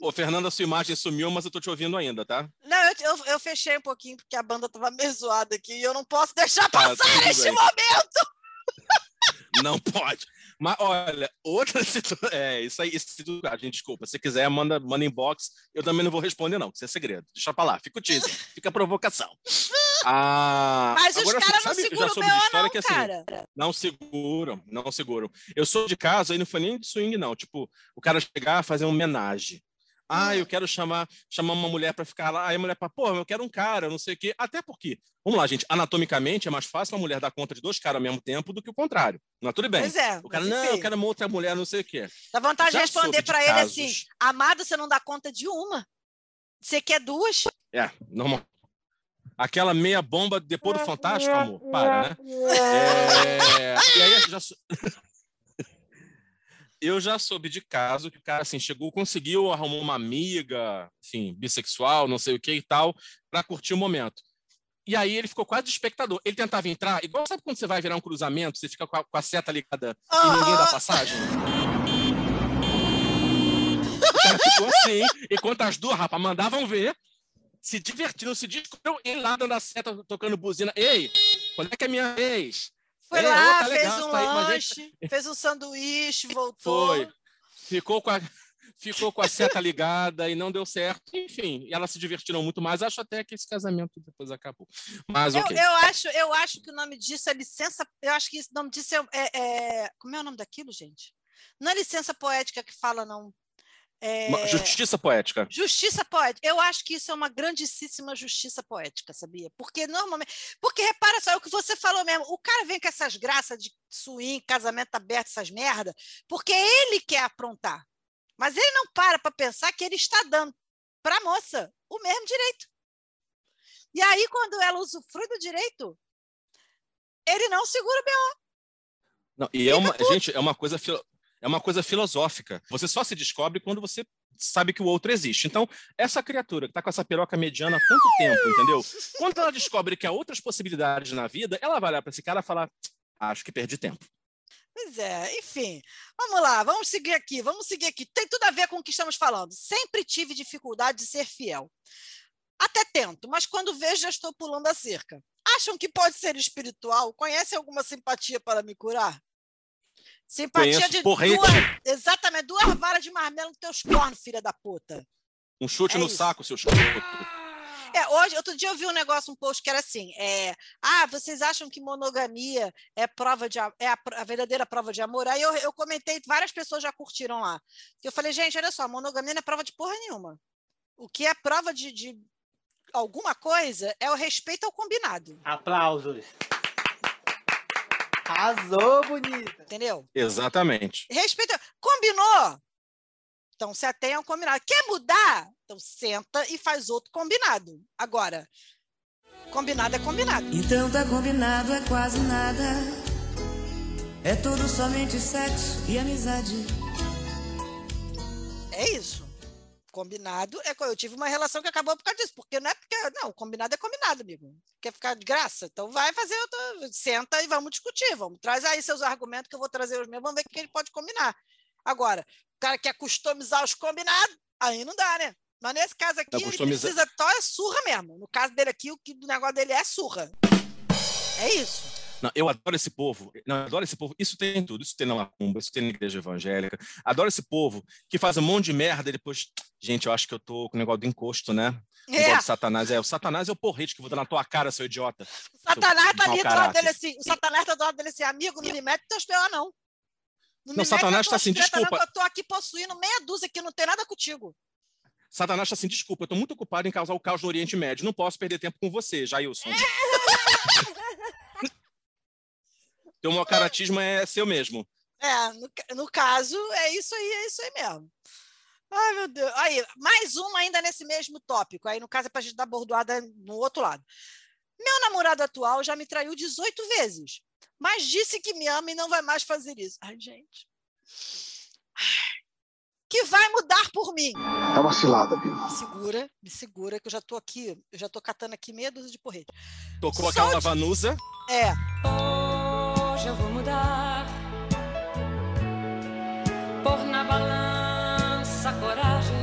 Ô, Fernanda, sua imagem sumiu, mas eu tô te ouvindo ainda, tá? Não, eu, eu, eu fechei um pouquinho porque a banda estava meio zoada aqui e eu não posso deixar Tá, passar este momento. Não pode. Mas olha, outra situação. É, isso aí, isso tudo. A gente, desculpa. Se quiser, manda, manda inbox. Eu também não vou responder, não. Isso é segredo. Deixa pra lá. Fica o teaser. Fica a provocação. Ah, Mas os agora, caras não seguram o BO, não, que assim, cara. não seguram, não seguram. Eu sou de casa, aí não foi nem de swing, não. Tipo, o cara chegar, fazer um homenagem. Ah, eu quero chamar, chamar uma mulher para ficar lá. Aí a mulher fala, pô, eu quero um cara, não sei o quê. Até porque, vamos lá, gente, anatomicamente é mais fácil uma mulher dar conta de dois caras ao mesmo tempo do que o contrário. Não, tudo bem. Pois é. O cara, não, eu quero uma outra mulher, não sei o quê. Dá vontade Já de responder para ele casos. assim: amado, você não dá conta de uma. Você quer duas? É, normal. Aquela meia bomba depois do Fantástico, amor. Para, né? É, E aí já, eu já soube de caso que o cara assim chegou, conseguiu arrumar uma amiga, assim, bissexual, não sei o que e tal, para curtir o momento. E aí ele ficou quase de espectador. Ele tentava entrar, igual sabe quando você vai virar um cruzamento, você fica com a, com a seta ligada e ninguém dá passagem? O cara ficou assim, enquanto as duas, rapaz, mandavam ver, se divertindo, se descobriu, ele lá dando a seta, tocando buzina. Ei, quando é que é minha vez? Foi É, lá, tá fez um tá lanche, fez um sanduíche, voltou. Foi. Ficou com a, ficou com a seta ligada e não deu certo. Enfim, elas se divertiram muito mais. Acho até que esse casamento depois acabou. Mas Eu, ok. eu, acho, eu acho que o nome disso é licença. Eu acho que esse nome disso é, é- é- Como é o nome daquilo, gente? Não é licença poética que fala, não. É, Justiça poética. Justiça poética. Eu acho que isso é uma grandíssima justiça poética, sabia? Porque normalmente. Porque repara só, é o que você falou mesmo. O cara vem com essas graças de swing, casamento aberto, essas merda, porque ele quer aprontar. Mas ele não para para pensar que ele está dando para a moça o mesmo direito. E aí, quando ela usufrui do direito, ele não segura o B.O. Não, e é uma, gente, é uma coisa é uma coisa filosófica. Você só se descobre quando você sabe que o outro existe. Então, essa criatura que está com essa piroca mediana há tanto tempo, entendeu? Quando ela descobre que há outras possibilidades na vida, ela vai olhar para esse cara e falar: acho que perdi tempo. Pois é, enfim. Vamos lá, vamos seguir aqui, vamos seguir aqui. Tem tudo a ver com o que estamos falando. Sempre tive dificuldade de ser fiel. Até tento, mas quando vejo já estou pulando a cerca. Acham que pode ser espiritual? Conhecem alguma simpatia para me curar? Simpatia Conheço de porrete. duas, exatamente, duas varas de marmelo nos teus cornos, filha da puta. Um chute É no isso. saco, seus escroto. É, hoje, outro dia eu vi um negócio, um post que era assim: é, ah, vocês acham que monogamia é prova de a- é a, a verdadeira prova de amor? Aí eu, eu comentei, várias pessoas já curtiram lá. Eu falei, gente, olha só, monogamia não é prova de porra nenhuma. O que é prova de, de alguma coisa é o respeito ao combinado, Aplausos. Arrasou, bonita. entendeu? Exatamente. Respeito. Combinou? Então se atenha ao combinado. Quer mudar? Então senta e faz outro combinado. Agora, combinado é combinado. Então tá combinado, é quase nada. É tudo somente sexo e amizade. É isso. Combinado é. Eu tive uma relação que acabou por causa disso. Porque não é porque. Não, combinado é combinado, amigo. Quer ficar de graça? Então vai fazer. outra- Senta e vamos discutir. Vamos. Traz aí seus argumentos que eu vou trazer os meus. Vamos ver o que ele pode combinar. Agora, o cara quer customizar os combinados, aí não dá, né? Mas nesse caso aqui, ele precisa. Só é surra mesmo. No caso dele aqui, o que do negócio dele é surra. É isso. Não, eu adoro esse povo. Não, eu adoro esse povo. Isso tem em tudo. Isso tem na macumba, isso tem na igreja evangélica. Adoro esse povo que faz um monte de merda e depois. Gente, eu acho que eu tô com o negócio do encosto, né? O negócio É. de Satanás. É, o Satanás é o porrete que eu vou dar na tua cara, seu idiota. O Satanás tá ali do lado dele assim. O Satanás tá do lado dele assim, amigo, não me mete teus B.O., não. Não, me Satanás mete tá assim, não, desculpa. que eu tô aqui possuindo meia dúzia que não tem nada contigo. Satanás está assim, desculpa, eu tô muito ocupado em causar o caos no Oriente Médio. Não posso perder tempo com você, Jailson. Teu mau caratismo é seu mesmo. É, no, no caso, é isso aí, é isso aí mesmo. Ai, meu Deus. Aí, mais uma ainda nesse mesmo tópico. Aí, no caso, é para a gente dar bordoada no outro lado. Meu namorado atual já me traiu 18 vezes, mas disse que me ama e não vai mais fazer isso. Ai, gente. Que vai mudar por mim. É uma cilada, Bill. Me segura, me segura, que eu já tô aqui, eu já tô catando aqui meia dúzia de porrete. Tocou Só aquela de- vanusa. É, Hoje eu vou mudar. Pôr na balança a coragem.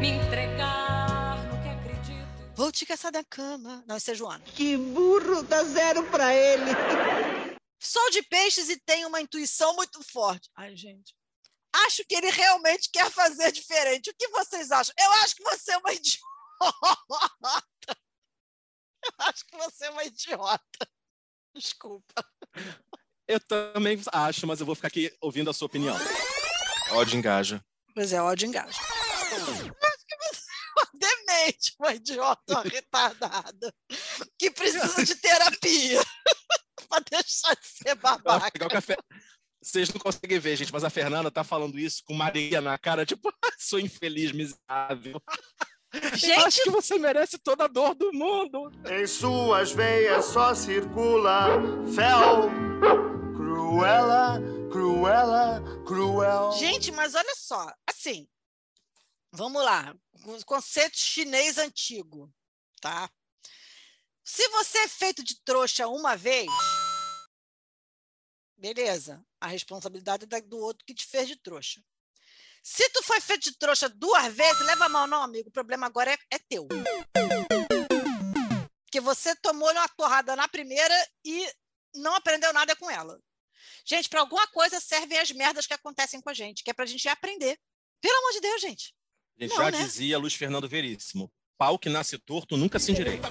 Me entregar no que acredito. vou te caçar da cama. Não, isso é Joana. Que burro, dá zero pra ele. Sou de peixes e tenho uma intuição muito forte. Ai, gente. Acho que ele realmente quer fazer diferente. O que vocês acham? Eu acho que você é uma idiota. Eu acho que você é uma idiota. Desculpa. Eu também acho, mas eu vou ficar aqui ouvindo a sua opinião. Ódio engaja. Pois é, ódio engaja. demente, uma idiota, uma retardada, que precisa de terapia para deixar de ser babaca. Pegar o café. Vocês não conseguem ver, gente, mas a Fernanda tá falando isso com Maria na cara, tipo, sou infeliz, miserável. Gente, Acho que você merece toda a dor do mundo. Em suas veias só circula fel. Cruela, cruela, cruel. Gente, mas olha só, assim, vamos lá, o conceito chinês antigo, tá? Se você é feito de trouxa uma vez, beleza, a responsabilidade é do outro que te fez de trouxa. Se tu foi feito de trouxa duas vezes, leva a mão, não, amigo, o problema agora é, é teu. Porque você tomou uma torrada na primeira e não aprendeu nada com ela. Gente, para alguma coisa servem as merdas que acontecem com a gente, que é pra gente aprender. Pelo amor de Deus, gente. A gente Não, já né? dizia Luiz Fernando Veríssimo: pau que nasce torto nunca se endireita.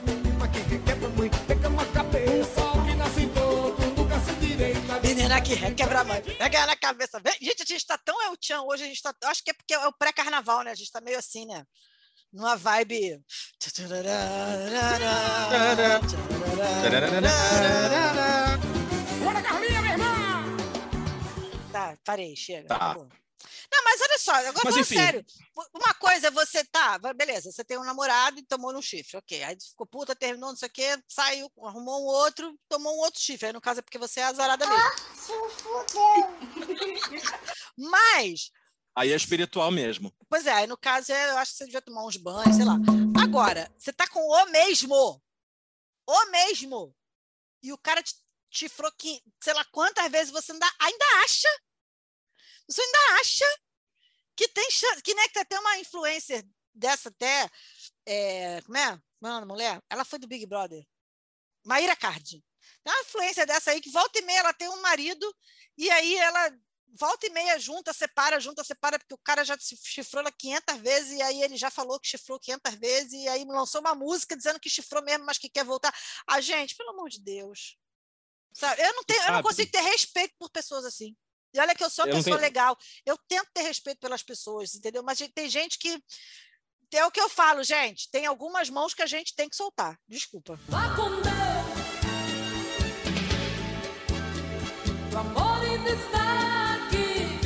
Menina que quebra a mãe, pega na cabeça. Gente, a gente está tão El Chan hoje, a gente tá, acho que é porque é o pré-carnaval, né? A gente está meio assim, né? Numa vibe. Tá, parei, chega. Tá. Não, mas olha só, agora Mas, falando enfim. sério. Uma coisa é você tá, beleza, você tem um namorado e tomou um chifre, ok. Aí ficou puta, terminou, não sei o quê, saiu, arrumou um outro, tomou um outro chifre. Aí no caso é porque você é azarada mesmo. Mas, Aí é espiritual mesmo. pois é, aí no caso é, eu acho que você devia tomar uns banhos, sei lá. Agora, você tá com o mesmo. O mesmo. E o cara te chifrou que, sei lá quantas vezes você ainda, ainda acha. Você ainda acha que tem chance, que né, que tem até uma influencer dessa até, é, como é? Como é mulher? Ela foi do Big Brother. Maíra Cardi. Tem uma influência dessa aí que volta e meia ela tem um marido e aí ela volta e meia junta, separa, junta, separa, porque o cara já chifrou ela 500 vezes, e aí ele já falou que chifrou 500 vezes, e aí lançou uma música dizendo que chifrou mesmo, mas que quer voltar. Ah, gente, pelo amor de Deus. Sabe? Eu, não tenho, eu não consigo ter respeito por pessoas assim. E olha que eu sou uma Eu pessoa tenho- legal. Eu tento ter respeito pelas pessoas, entendeu? Mas tem gente que. É o que eu falo, gente. Tem algumas mãos que a gente tem que soltar. Desculpa. Vá com Deus. O amor ainda está aqui.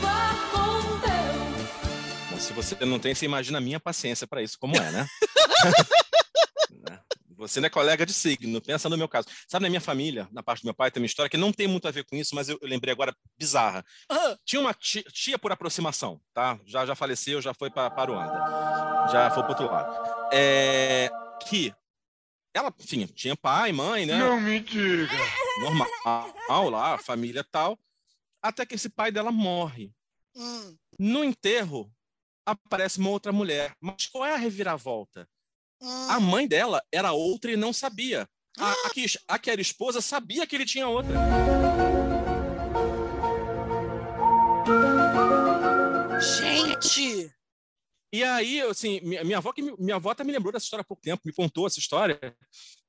Vá com Deus. Bom, se você não tem, você imagina a minha paciência para isso, como é, né? Você não é colega de signo, pensa no meu caso. Sabe, na minha família, na parte do meu pai, tem uma história que não tem muito a ver com isso, mas eu, eu lembrei agora bizarra. Tinha uma tia, tia por aproximação, tá? Já, já faleceu, já foi para Ruanda. Já foi para outro lado. É, que ela, enfim, tinha pai, mãe, né? Não me diga. Normal lá, família tal. Até que esse pai dela morre. hum. No enterro, aparece uma outra mulher. Mas qual é a reviravolta? Hum. A mãe dela era outra e não sabia. A, a, que, a que era esposa sabia que ele tinha outra. Gente! E aí, assim, minha, minha avó, que me- minha avó até me lembrou dessa história há pouco tempo, me contou essa história.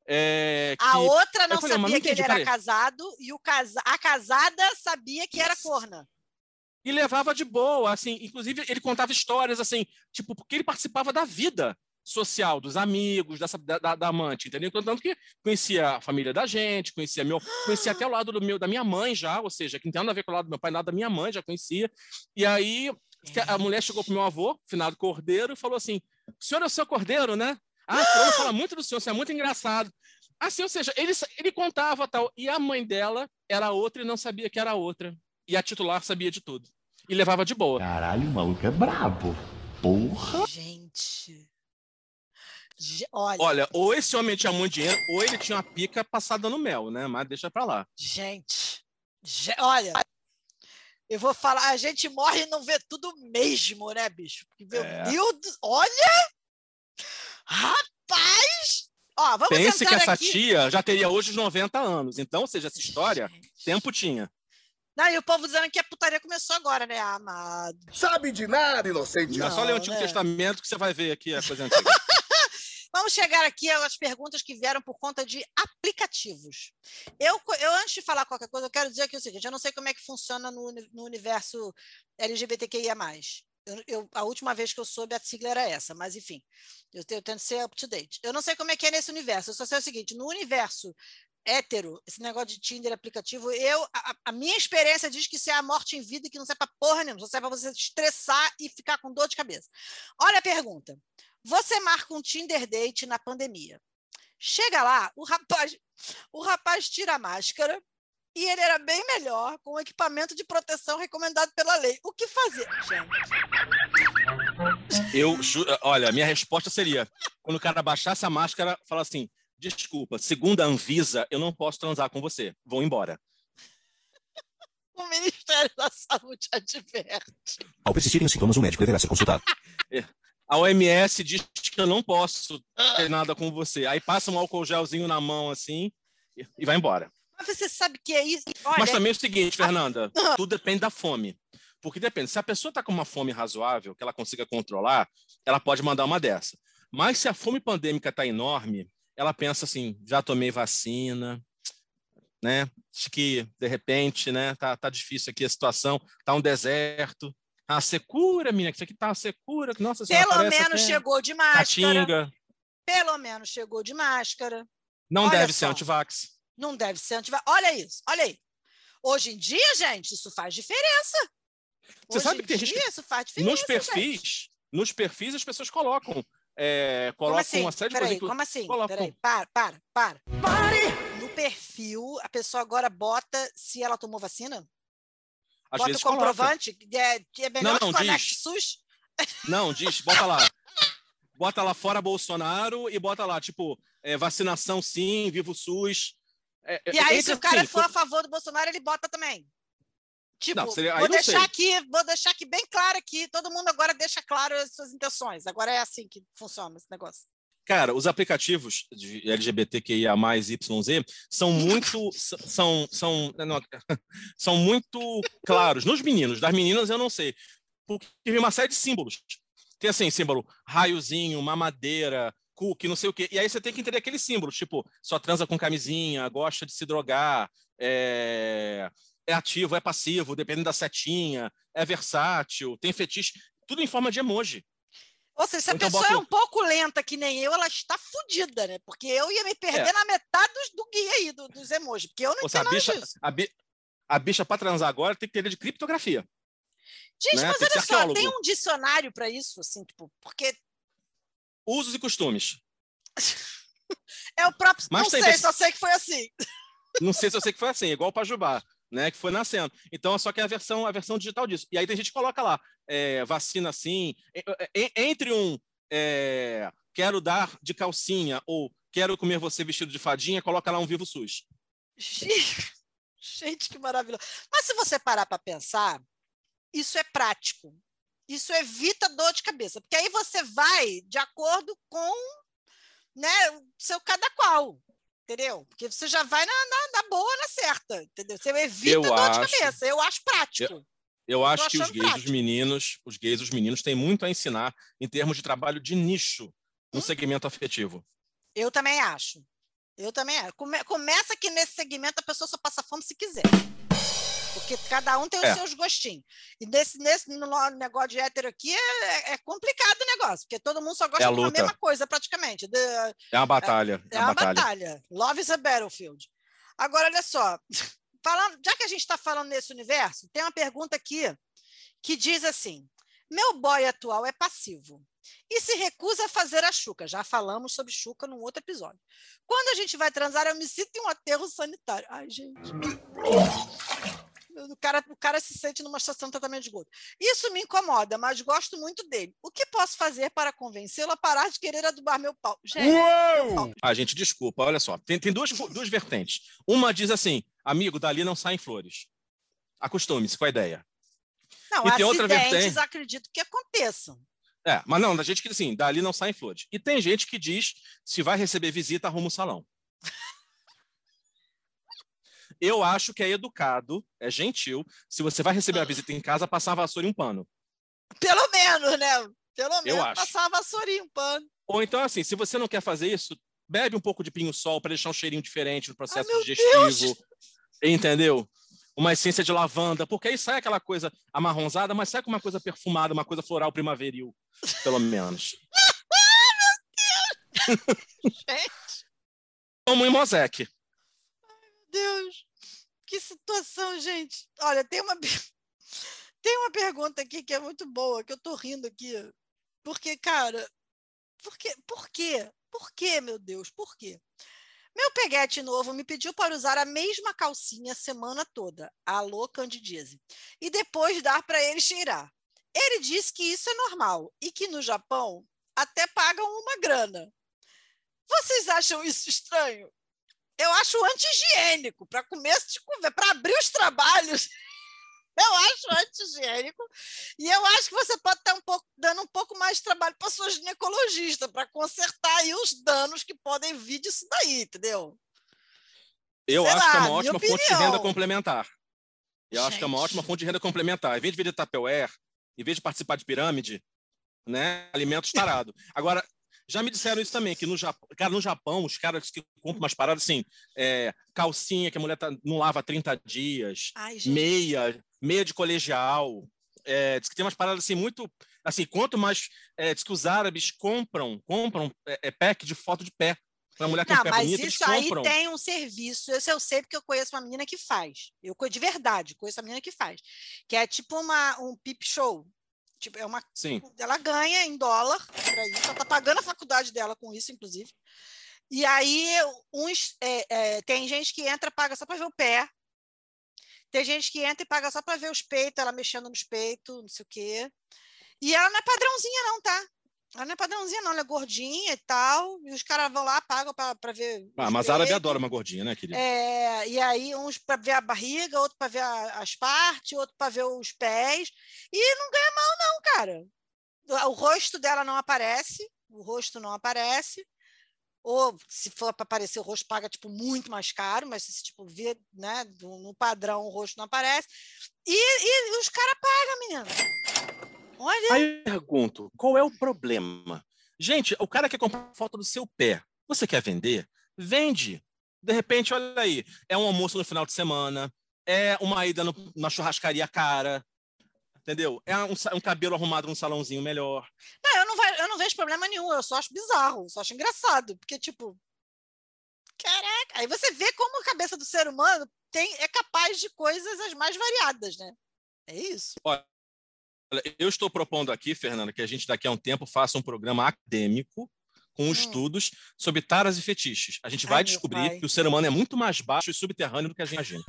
É, A outra não falei, sabia não que ele entendi, era peraí. casado e o casa... a casada sabia que era corna. E levava de boa, assim, inclusive ele contava histórias, assim, tipo, porque ele participava da vida social, dos amigos, dessa, da, da- da amante, entendeu? Tanto que conhecia a família da gente, conhecia meu, conhecia até o lado do meu, da minha mãe já, ou seja, que não tem nada a ver com o lado do meu pai, nada da minha mãe, já conhecia. E aí a mulher chegou pro meu avô, finado Cordeiro, e falou assim: o senhor é o seu Cordeiro, né? Ah, fulano fala muito do senhor, você é muito engraçado. Assim, ou seja, ele, ele contava tal, e a mãe dela era outra e não sabia que era outra. E a titular sabia de tudo. E levava de boa. Caralho, o maluco é brabo. Porra. Gente. Olha, Olha, ou esse homem tinha muito dinheiro, ou ele tinha uma pica passada no mel, né? Mas deixa pra lá. gente. Ge- Olha, eu vou falar, a gente morre e não vê tudo mesmo, né, bicho? Porque, meu É. Deus, olha! Rapaz! Ó, vamos Pense que essa aqui. tia já teria hoje os 90 anos. Então, ou seja, essa história, Gente. tempo tinha. Não, e o povo dizendo que a putaria começou agora, né, amado? Sabe de nada, inocente. Não, é só ler o Antigo né? Testamento que você vai ver aqui a coisa antiga. Vamos chegar aqui às perguntas que vieram por conta de aplicativos. Eu, eu antes de falar qualquer coisa, eu quero dizer aqui o seguinte: eu não sei como é que funciona no, no universo LGBTQIA. Eu, eu, a última vez que eu soube, a sigla era essa, mas enfim, eu, eu tento ser up to date. Eu não sei como é que é nesse universo, eu só sei o seguinte: no universo hétero, esse negócio de Tinder aplicativo, eu a, a, minha experiência diz que isso é a morte em vida que não serve para porra nenhuma, só serve para você estressar e ficar com dor de cabeça. Olha a pergunta. Você marca um Tinder date na pandemia. Chega lá, o rapaz, o rapaz tira a máscara e ele era bem melhor com o equipamento de proteção recomendado pela lei. O que fazer, gente? Eu, olha, minha resposta seria: quando o cara baixasse a máscara, fala assim: desculpa, segundo a Anvisa, eu não posso transar com você. Vou embora. o Ministério da Saúde adverte. Ao persistirem os sintomas, o médico deverá ser consultado. A OMS diz que eu não posso ter nada com você. Aí passa um álcool gelzinho na mão assim e vai embora. Mas você sabe que é isso. Olha... Mas também é o seguinte, Fernanda, tudo depende da fome. Porque depende, se a pessoa está com uma fome razoável, que ela consiga controlar, ela pode mandar uma dessa. Mas se a fome pandêmica está enorme, ela pensa assim, já tomei vacina, né? Acho que, de repente, né, tá, tá difícil aqui a situação, tá um deserto. Ah, secura, menina, que isso aqui tá secura. Nossa Pelo menos chegou de máscara. Catinga. Pelo menos chegou de máscara. Não Olha deve só. ser antivax. Não deve ser antivax. Olha isso, olha aí. Hoje em dia, gente, isso faz diferença. Você Hoje sabe que tem gente que... isso faz diferença. Nos perfis, gente. nos perfis as pessoas colocam é, colocam assim? uma série de coisas. Como assim? Colocam... Peraí, para, para, para. Pare! No perfil, a pessoa agora bota se ela tomou vacina? Às bota vezes o comprovante, que é, é melhor não, não, que diz. SUS? Não, diz, bota lá. bota lá fora Bolsonaro e bota lá, tipo, é, vacinação sim, vivo SUS. É, é e aí, se o cara assim, for a favor do Bolsonaro, ele bota também. Tipo, não, seria, vou deixar aqui, vou deixar aqui bem claro aqui, todo mundo agora deixa claro as suas intenções. Agora é assim que funciona esse negócio. Cara, os aplicativos de LGBTQIA+, YZ são muito são são não, são muito claros nos meninos, das meninas eu não sei. Porque tem uma série de símbolos. Tem assim, símbolo raiozinho, mamadeira, cookie, não sei o quê. E aí você tem que entender aqueles símbolos, tipo, só transa com camisinha, gosta de se drogar, é é ativo, é passivo, dependendo da setinha, é versátil, tem fetiche, tudo em forma de emoji. Ou seja, se a então, pessoa boto... é um pouco lenta que nem eu, ela está fodida, né? Porque eu ia me perder é. na metade dos, do guia aí, do, dos emojis, porque eu não entendo a bicha, disso. A, bi, a bicha para transar agora tem que ter de criptografia. Gente, né? mas tem olha só, tem um dicionário para isso, assim, tipo, porque... Usos e costumes. é o próprio... Mas não sei, só sei que foi assim. Não sei se eu sei que foi assim, igual o Pajubá né, que foi nascendo. Então, só que é a versão, a versão digital disso. E aí tem gente que coloca lá, é, vacina sim, entre um é, quero dar de calcinha ou quero comer você vestido de fadinha, coloca lá um Vivo SUS. Gente, que maravilhoso. Mas se você parar para pensar, isso é prático. Isso evita dor de cabeça, porque aí você vai de acordo com né, seu cada qual entendeu? Porque você já vai na, na, na boa, na certa, entendeu? Você evita eu dor acho, de cabeça. Eu acho prático. Eu, eu acho que os gays, prático. os meninos, os gays, os meninos têm muito a ensinar em termos de trabalho de nicho no hum? segmento afetivo. Eu também acho. Eu também acho. Come, começa que nesse segmento a pessoa só passa fome se quiser. Porque cada um tem os é. seus gostinhos. E nesse, nesse negócio de hétero aqui é, é, complicado o negócio, porque todo mundo só gosta é da mesma coisa, praticamente. De, é uma batalha. É, é uma batalha. batalha. Love is a battlefield. Agora, olha só. Falando, já que a gente está falando nesse universo, tem uma pergunta aqui que diz assim: meu boy atual é passivo e se recusa a fazer a chuca. Já falamos sobre chuca num outro episódio. Quando a gente vai transar, eu me sinto em um aterro sanitário. Ai, gente o cara, o cara se sente numa situação de tratamento de esgoto. Isso me incomoda, mas gosto muito dele. O que posso fazer para convencê-lo a parar de querer adubar meu pau? Gente, Uou! Ah, gente, desculpa, olha só. Tem, tem duas, duas vertentes. Uma diz assim, amigo, dali não saem flores. Acostume-se com a ideia. Não, e tem outra vertente. acredito que aconteçam. É, mas não, da gente que assim, dali não saem flores. E tem gente que diz, se vai receber visita, arruma o um salão. Eu acho que é educado, é gentil, se você vai receber a visita em casa, passar a vassoura e um pano. Pelo menos, né? Pelo menos passar a vassoura e um pano. Ou então, assim, se você não quer fazer isso, bebe um pouco de pinho-sol para deixar um cheirinho diferente no processo Ai, digestivo. Deus. Entendeu? uma essência de lavanda, porque aí sai aquela coisa amarronzada, mas sai com uma coisa perfumada, uma coisa floral primaveril, pelo menos. Gente, Como em Mosaic. Deus, que situação, gente. Olha, tem uma, tem uma pergunta aqui que é muito boa, que eu tô rindo aqui. Porque, cara, por quê? Por quê? Por quê, meu Deus? Por quê? Meu peguete novo me pediu para usar a mesma calcinha a semana toda. Alô, Candidíase. E depois dar para ele cheirar. Ele disse que isso é normal e que no Japão até pagam uma grana. Vocês acham isso estranho? Eu acho anti-higiênico, para começo de conversa, para abrir os trabalhos. Eu acho anti-higiênico. E eu acho que você pode estar um pouco, dando um pouco mais de trabalho para sua ginecologista, para consertar aí os danos que podem vir disso daí, entendeu? Eu Sei acho que é lá, uma ótima fonte de renda complementar. Eu acho que é uma Gente. ótima fonte de renda complementar. Em vez de vender Tupperware, em vez de participar de pirâmide, né? Alimentos tarado. Agora, já me disseram isso também, que no Japão, cara, no Japão, os caras que compram umas paradas assim, é, calcinha que a mulher tá- não lava há 30 dias, Ai, meia, meia de colegial. É, diz que tem umas paradas assim muito. Assim, quanto mais. É, diz que os árabes compram, compram é, é, pack de foto de pé. Pra mulher um Não, mas bonito, eles isso aí tem um serviço. Esse eu sei porque eu conheço uma menina que faz. Eu de verdade conheço uma menina que faz. Que é tipo uma, um peep show. Tipo, é uma, Sim. ela ganha em dólar para isso. Ela está pagando a faculdade dela com isso, inclusive. E aí, uns, é, é, tem gente que entra paga só para ver o pé. Tem gente que entra e paga só para ver os peitos, ela mexendo nos peitos, não sei o quê. E ela não é padrãozinha, não, tá? Ela não é padrãozinha, não. Ela é gordinha e tal. E os caras vão lá, pagam para ver. Ah, mas árabe peitos. adora uma gordinha, né, querido? É, e aí, uns para ver a barriga, outro para ver a- as partes, outro para ver os pés. E não ganha mal, não, cara. O- rosto dela não aparece, o rosto não aparece. Ou se for para aparecer o rosto, paga tipo muito mais caro, mas se tipo vê, né, no no padrão o rosto não aparece. E, e os caras pagam, menina. Olha, Aí eu pergunto, qual é o problema? Gente, o cara quer comprar foto do seu pé. Você quer vender? Vende. De repente, olha aí, é um almoço no final de semana, é uma ida no- na churrascaria cara, entendeu? É um, um cabelo arrumado num salãozinho melhor. não, eu não, vai- eu não vejo problema nenhum, eu só acho bizarro, só acho engraçado, porque tipo, caraca, aí você vê como a cabeça do ser humano tem, é capaz de coisas as mais variadas, né? É isso. Olha, eu estou propondo aqui, Fernanda, que a gente daqui a um tempo faça um programa acadêmico com estudos sobre taras e fetiches. A gente Hum. Ai, vai descobrir pai. que o ser humano é muito mais baixo e subterrâneo do que a gente imagina.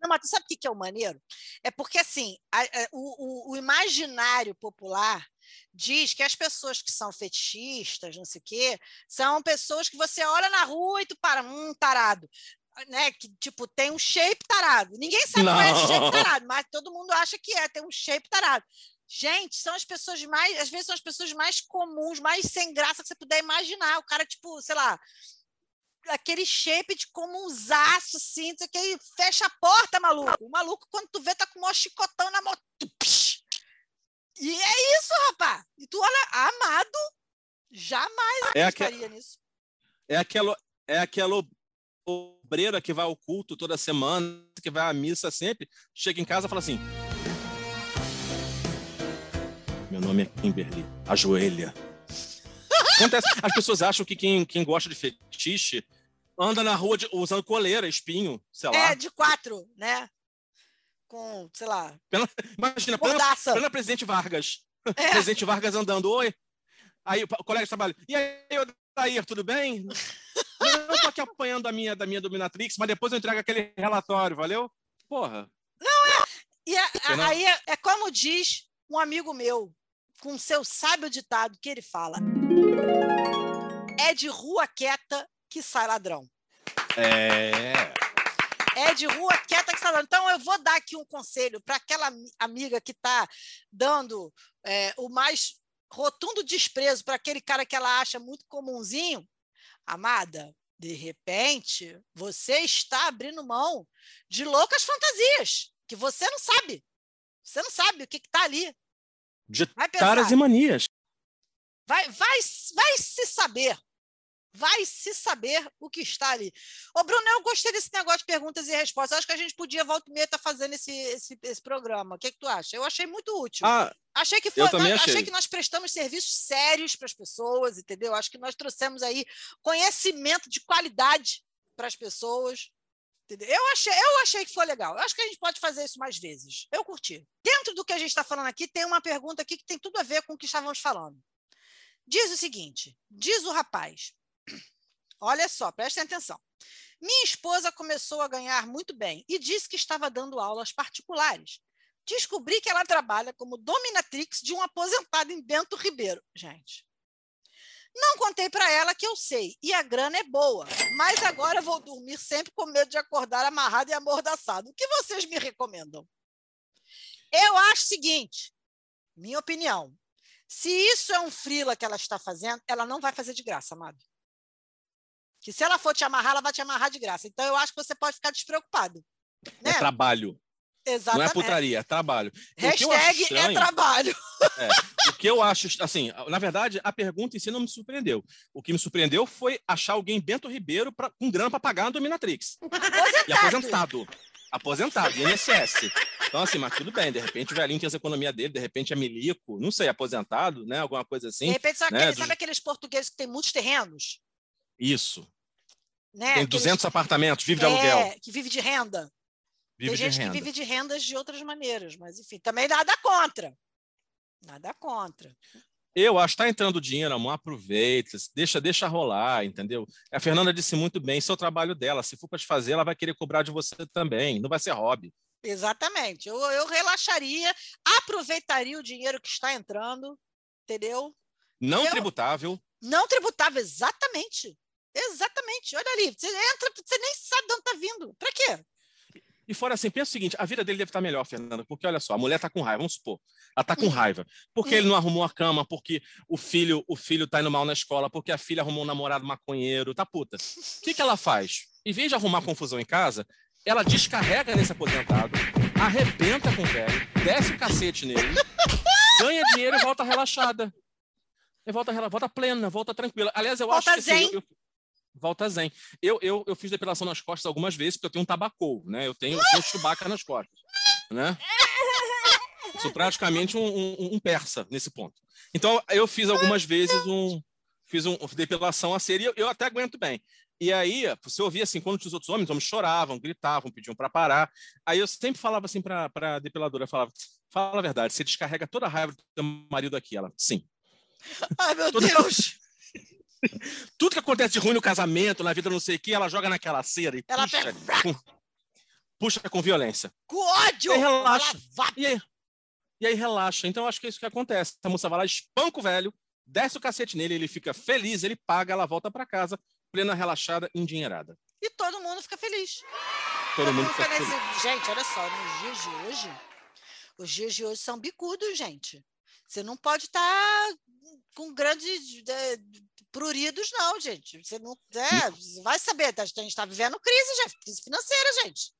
Não, mas tu sabe o que é o maneiro? É porque, assim, a- a- o, o- o imaginário popular diz que as pessoas que são fetichistas, não sei o quê, são pessoas que você olha na rua e tu para, hum, tarado. Né? Que, tipo, tem um shape tarado. Ninguém sabe qual é esse shape Não. tarado, mas todo mundo acha que é, tem um shape tarado. Gente, são as pessoas mais, às vezes são as pessoas mais comuns, mais sem graça que você puder imaginar. O cara, tipo, sei lá, aquele shape de como um zaço, assim, não que, fecha a porta, maluco. O maluco, quando tu vê, tá com maior chicotão na psh. E é isso, rapaz. E tu olha, amado, jamais É aque- acreditaria nisso. É aquela, é aquela obreira que vai ao culto toda semana, que vai à missa sempre, chega em casa e fala assim: Meu nome é Kimberly, ajoelha. Acontece, as pessoas acham que quem, quem gosta de fetiche anda na rua de- usando coleira, espinho, sei lá. É, de quatro, né? Com, sei lá, Plena- imagina, mordaça. plena presidente Vargas. É. Presidente Vargas andando, oi. Aí o colega de trabalho, e aí, Odair, tudo bem? Não, eu tô aqui apanhando a minha, da minha dominatrix, mas depois eu entrego aquele relatório, valeu? Porra. E a- a- Você não- aí é, é como diz um amigo meu, com seu sábio ditado, que ele fala: é de rua quieta que sai ladrão. É. É de rua quieta que sai ladrão. Então, eu vou dar aqui um conselho para aquela ami- amiga que está dando é, o mais rotundo desprezo para aquele cara que ela acha muito comunzinho. Amada, de repente, você está abrindo mão de loucas fantasias que você não sabe. Você não sabe o que está ali. De taras e manias. Vai, vai, vai se saber. Vai se saber o que está ali. Ô, Bruno, eu gostei desse negócio de perguntas e respostas. Acho que a gente podia, volta e meia, estar fazendo esse, esse, esse programa. O que, que tu acha? Eu achei muito útil. Ah, achei que foi, eu também nós- achei. que nós prestamos serviços sérios para as pessoas, entendeu? Acho que nós trouxemos aí conhecimento de qualidade para as pessoas. Entendeu? Eu achei, eu achei que foi legal. Eu acho que a gente pode fazer isso mais vezes. Eu curti. Dentro do que a gente está falando aqui, tem uma pergunta aqui que tem tudo a ver com o que estávamos falando. Diz o seguinte: diz o rapaz. Olha só, prestem atenção. Minha esposa começou a ganhar muito bem e disse que estava dando aulas particulares. Descobri que ela trabalha como dominatrix de um aposentado em Bento Ribeiro. Gente. Não contei para ela que eu sei, e a grana é boa, mas agora vou dormir sempre com medo de acordar amarrado e amordaçado. O que vocês me recomendam? Eu acho o seguinte, minha opinião, se isso é um frila que ela está fazendo, ela não vai fazer de graça, amado. Que se ela for te amarrar, ela vai te amarrar de graça. Então, eu acho que você pode ficar despreocupado. É trabalho. Exatamente. Não é putaria, é trabalho. O que eu acho Hashtag é estranho- trabalho. É, o que eu acho, assim, na verdade, a pergunta em si não me surpreendeu. O que me surpreendeu foi achar alguém Bento Ribeiro pra, com grana para pagar a dominatrix. E aposentado. Aposentado, INSS. Então, assim, mas tudo bem, de repente o velhinho tem essa economia dele, de repente é milico, não sei, aposentado, né? Alguma coisa assim. De repente, sabe, né, aquele- sabe aqueles portugueses que têm muitos terrenos? Isso. Né? Tem Aqueles- 200 apartamentos, vive de É, aluguel. que vive de renda. Vive Tem de gente renda. que vive de rendas de outras maneiras, mas enfim, também nada contra. Nada contra. Eu acho que está entrando dinheiro, amor, aproveita, deixa, deixa rolar, entendeu? A Fernanda disse muito bem, isso é o trabalho dela. Se for para te fazer, ela vai querer cobrar de você também. Não vai ser hobby. Exatamente. Eu, eu relaxaria, aproveitaria o dinheiro que está entrando, entendeu? Não Eu- tributável. Não tributável, exatamente. Exatamente. Olha ali, você entra, você nem sabe de onde está vindo. Para quê? E fora assim, pensa o seguinte, a vida dele deve estar melhor, Fernanda, porque olha só, a mulher tá com raiva, vamos supor. Ela tá com raiva. Porque ele não arrumou a cama, porque o filho, o filho tá indo mal na escola, porque a filha arrumou um namorado maconheiro, tá puta. O que que ela faz? Em vez de arrumar confusão em casa, ela descarrega nesse aposentado, arrebenta com o velho, desce o cacete nele, ganha dinheiro e volta relaxada. E volta, volta plena, volta tranquila. Aliás, eu Volta acho que assim, eu- eu- volta zen. Eu, eu, eu fiz depilação nas costas algumas vezes, porque eu tenho um tabacou, né? Eu tenho, eu tenho Chewbacca nas costas, né? Sou praticamente um, um- um persa nesse ponto. Então, eu fiz algumas vezes um... Fiz um depilação a série e eu, eu até aguento bem. E aí, você ouvia assim, quando os outros homens, homens choravam, gritavam, pediam para parar. Aí eu sempre falava assim para a depiladora, falava, fala a verdade, você descarrega toda a raiva do teu marido aqui. Ela, sim. Ai, meu Toda- Deus! Tudo que acontece de ruim no casamento, na vida não sei o que, ela joga naquela cera e Ela puxa, com, puxa com violência. Com ódio! E aí relaxa. E aí, e aí relaxa. Então acho que é isso que acontece. A moça vai lá, espanca o velho, desce o cacete nele, ele fica feliz, ele paga, ela volta para casa, plena, relaxada, endinheirada. E todo mundo fica feliz. Todo mundo fica nesse- feliz. Gente, olha só, nos dias de hoje, os dias de hoje são bicudos, gente. Você não pode estar com grandes pruridos, não, gente. Você não é, você vai saber, tá- a gente está vivendo crise, gente, crise financeira, gente.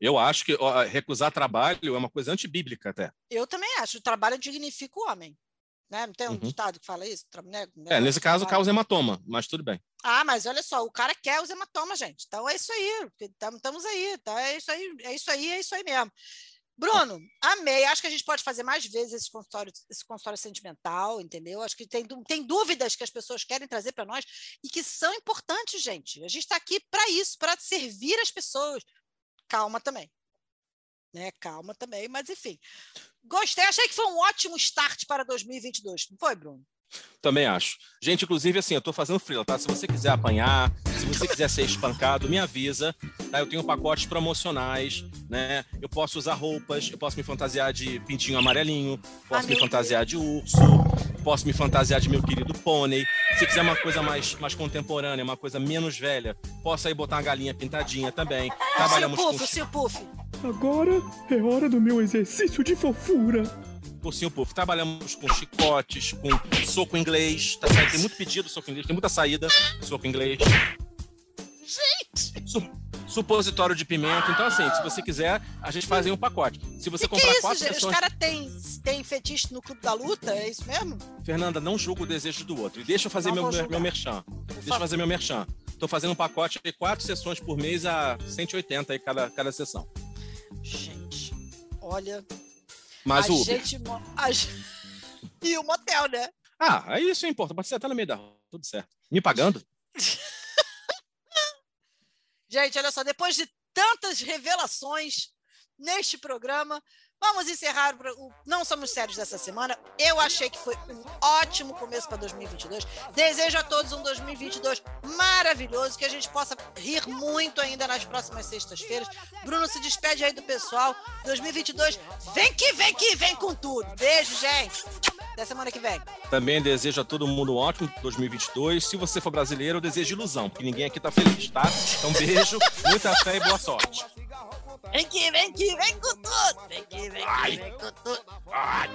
Eu acho que ó, recusar trabalho é uma coisa antibíblica até. Eu também acho, o trabalho dignifica o homem. Né? Não tem um Uhum. ditado que fala isso? Né? É, nesse caso, causa hematoma, mas tudo bem. Ah, mas olha só, o cara quer os hematomas, gente. Então é isso aí. Estamos aí, tá? É isso aí, é isso aí, é isso aí mesmo. Bruno, amei. Acho que a gente pode fazer mais vezes esse consultório, esse consultório sentimental, entendeu? Acho que tem, tem dúvidas que as pessoas querem trazer para nós e que são importantes, gente. A gente está aqui para isso, para servir as pessoas. Calma também. Né? Calma também, mas enfim. Gostei, achei que foi um ótimo start para 2022. Não foi, Bruno? Também acho. Gente, inclusive, assim, eu tô fazendo freela, tá? Se você quiser apanhar, se você quiser ser espancado, me avisa, tá? Eu tenho pacotes promocionais, né? Eu posso usar roupas, eu posso me fantasiar de pintinho amarelinho, posso me fantasiar de urso, posso me fantasiar de meu querido pônei. Se quiser uma coisa mais, mais contemporânea, uma coisa menos velha, posso aí botar uma galinha pintadinha também. Trabalhamos o com Puff, o seu Puff. Agora é hora do meu exercício de fofura. Ursinho Puff. Trabalhamos com chicotes, com soco inglês. Tá saindo, tem muito pedido soco inglês, tem muita saída soco inglês. Gente! Su- supositório de pimenta. Então, assim, se você quiser, a gente faz aí um pacote. Se você que comprar que é isso, quatro gente? sessões. Os caras têm tem fetiche no Clube da Luta? É isso mesmo? Fernanda, não julga o desejo do outro. E deixa eu fazer Não meu, meu merchan. Deixa eu fazer meu merchan. Tô fazendo um pacote de quatro sessões por mês a 180 aí cada, cada sessão. Gente, olha. Mas a o Uber. gente. a E o motel, né? Ah, é isso importa. Pode ser até no meio da rua. Tudo certo. Me pagando? Gente, olha só, depois de tantas revelações neste programa, vamos encerrar o Não Somos Sérios dessa semana. Eu achei que foi um ótimo começo para 2022. Desejo a todos um 2022 maravilhoso, que a gente possa rir muito ainda nas próximas sextas-feiras. Bruno se despede aí do pessoal. 2022, vem que vem que vem com tudo. Beijo, gente. Até semana que vem. Também desejo a todo mundo um ótimo 2022. Se você for brasileiro, eu desejo ilusão, porque ninguém aqui tá feliz, tá? Então, beijo, muita fé e boa sorte. Enki, Enki, Venkutut! Enki, Enki, Venkutut! Ai!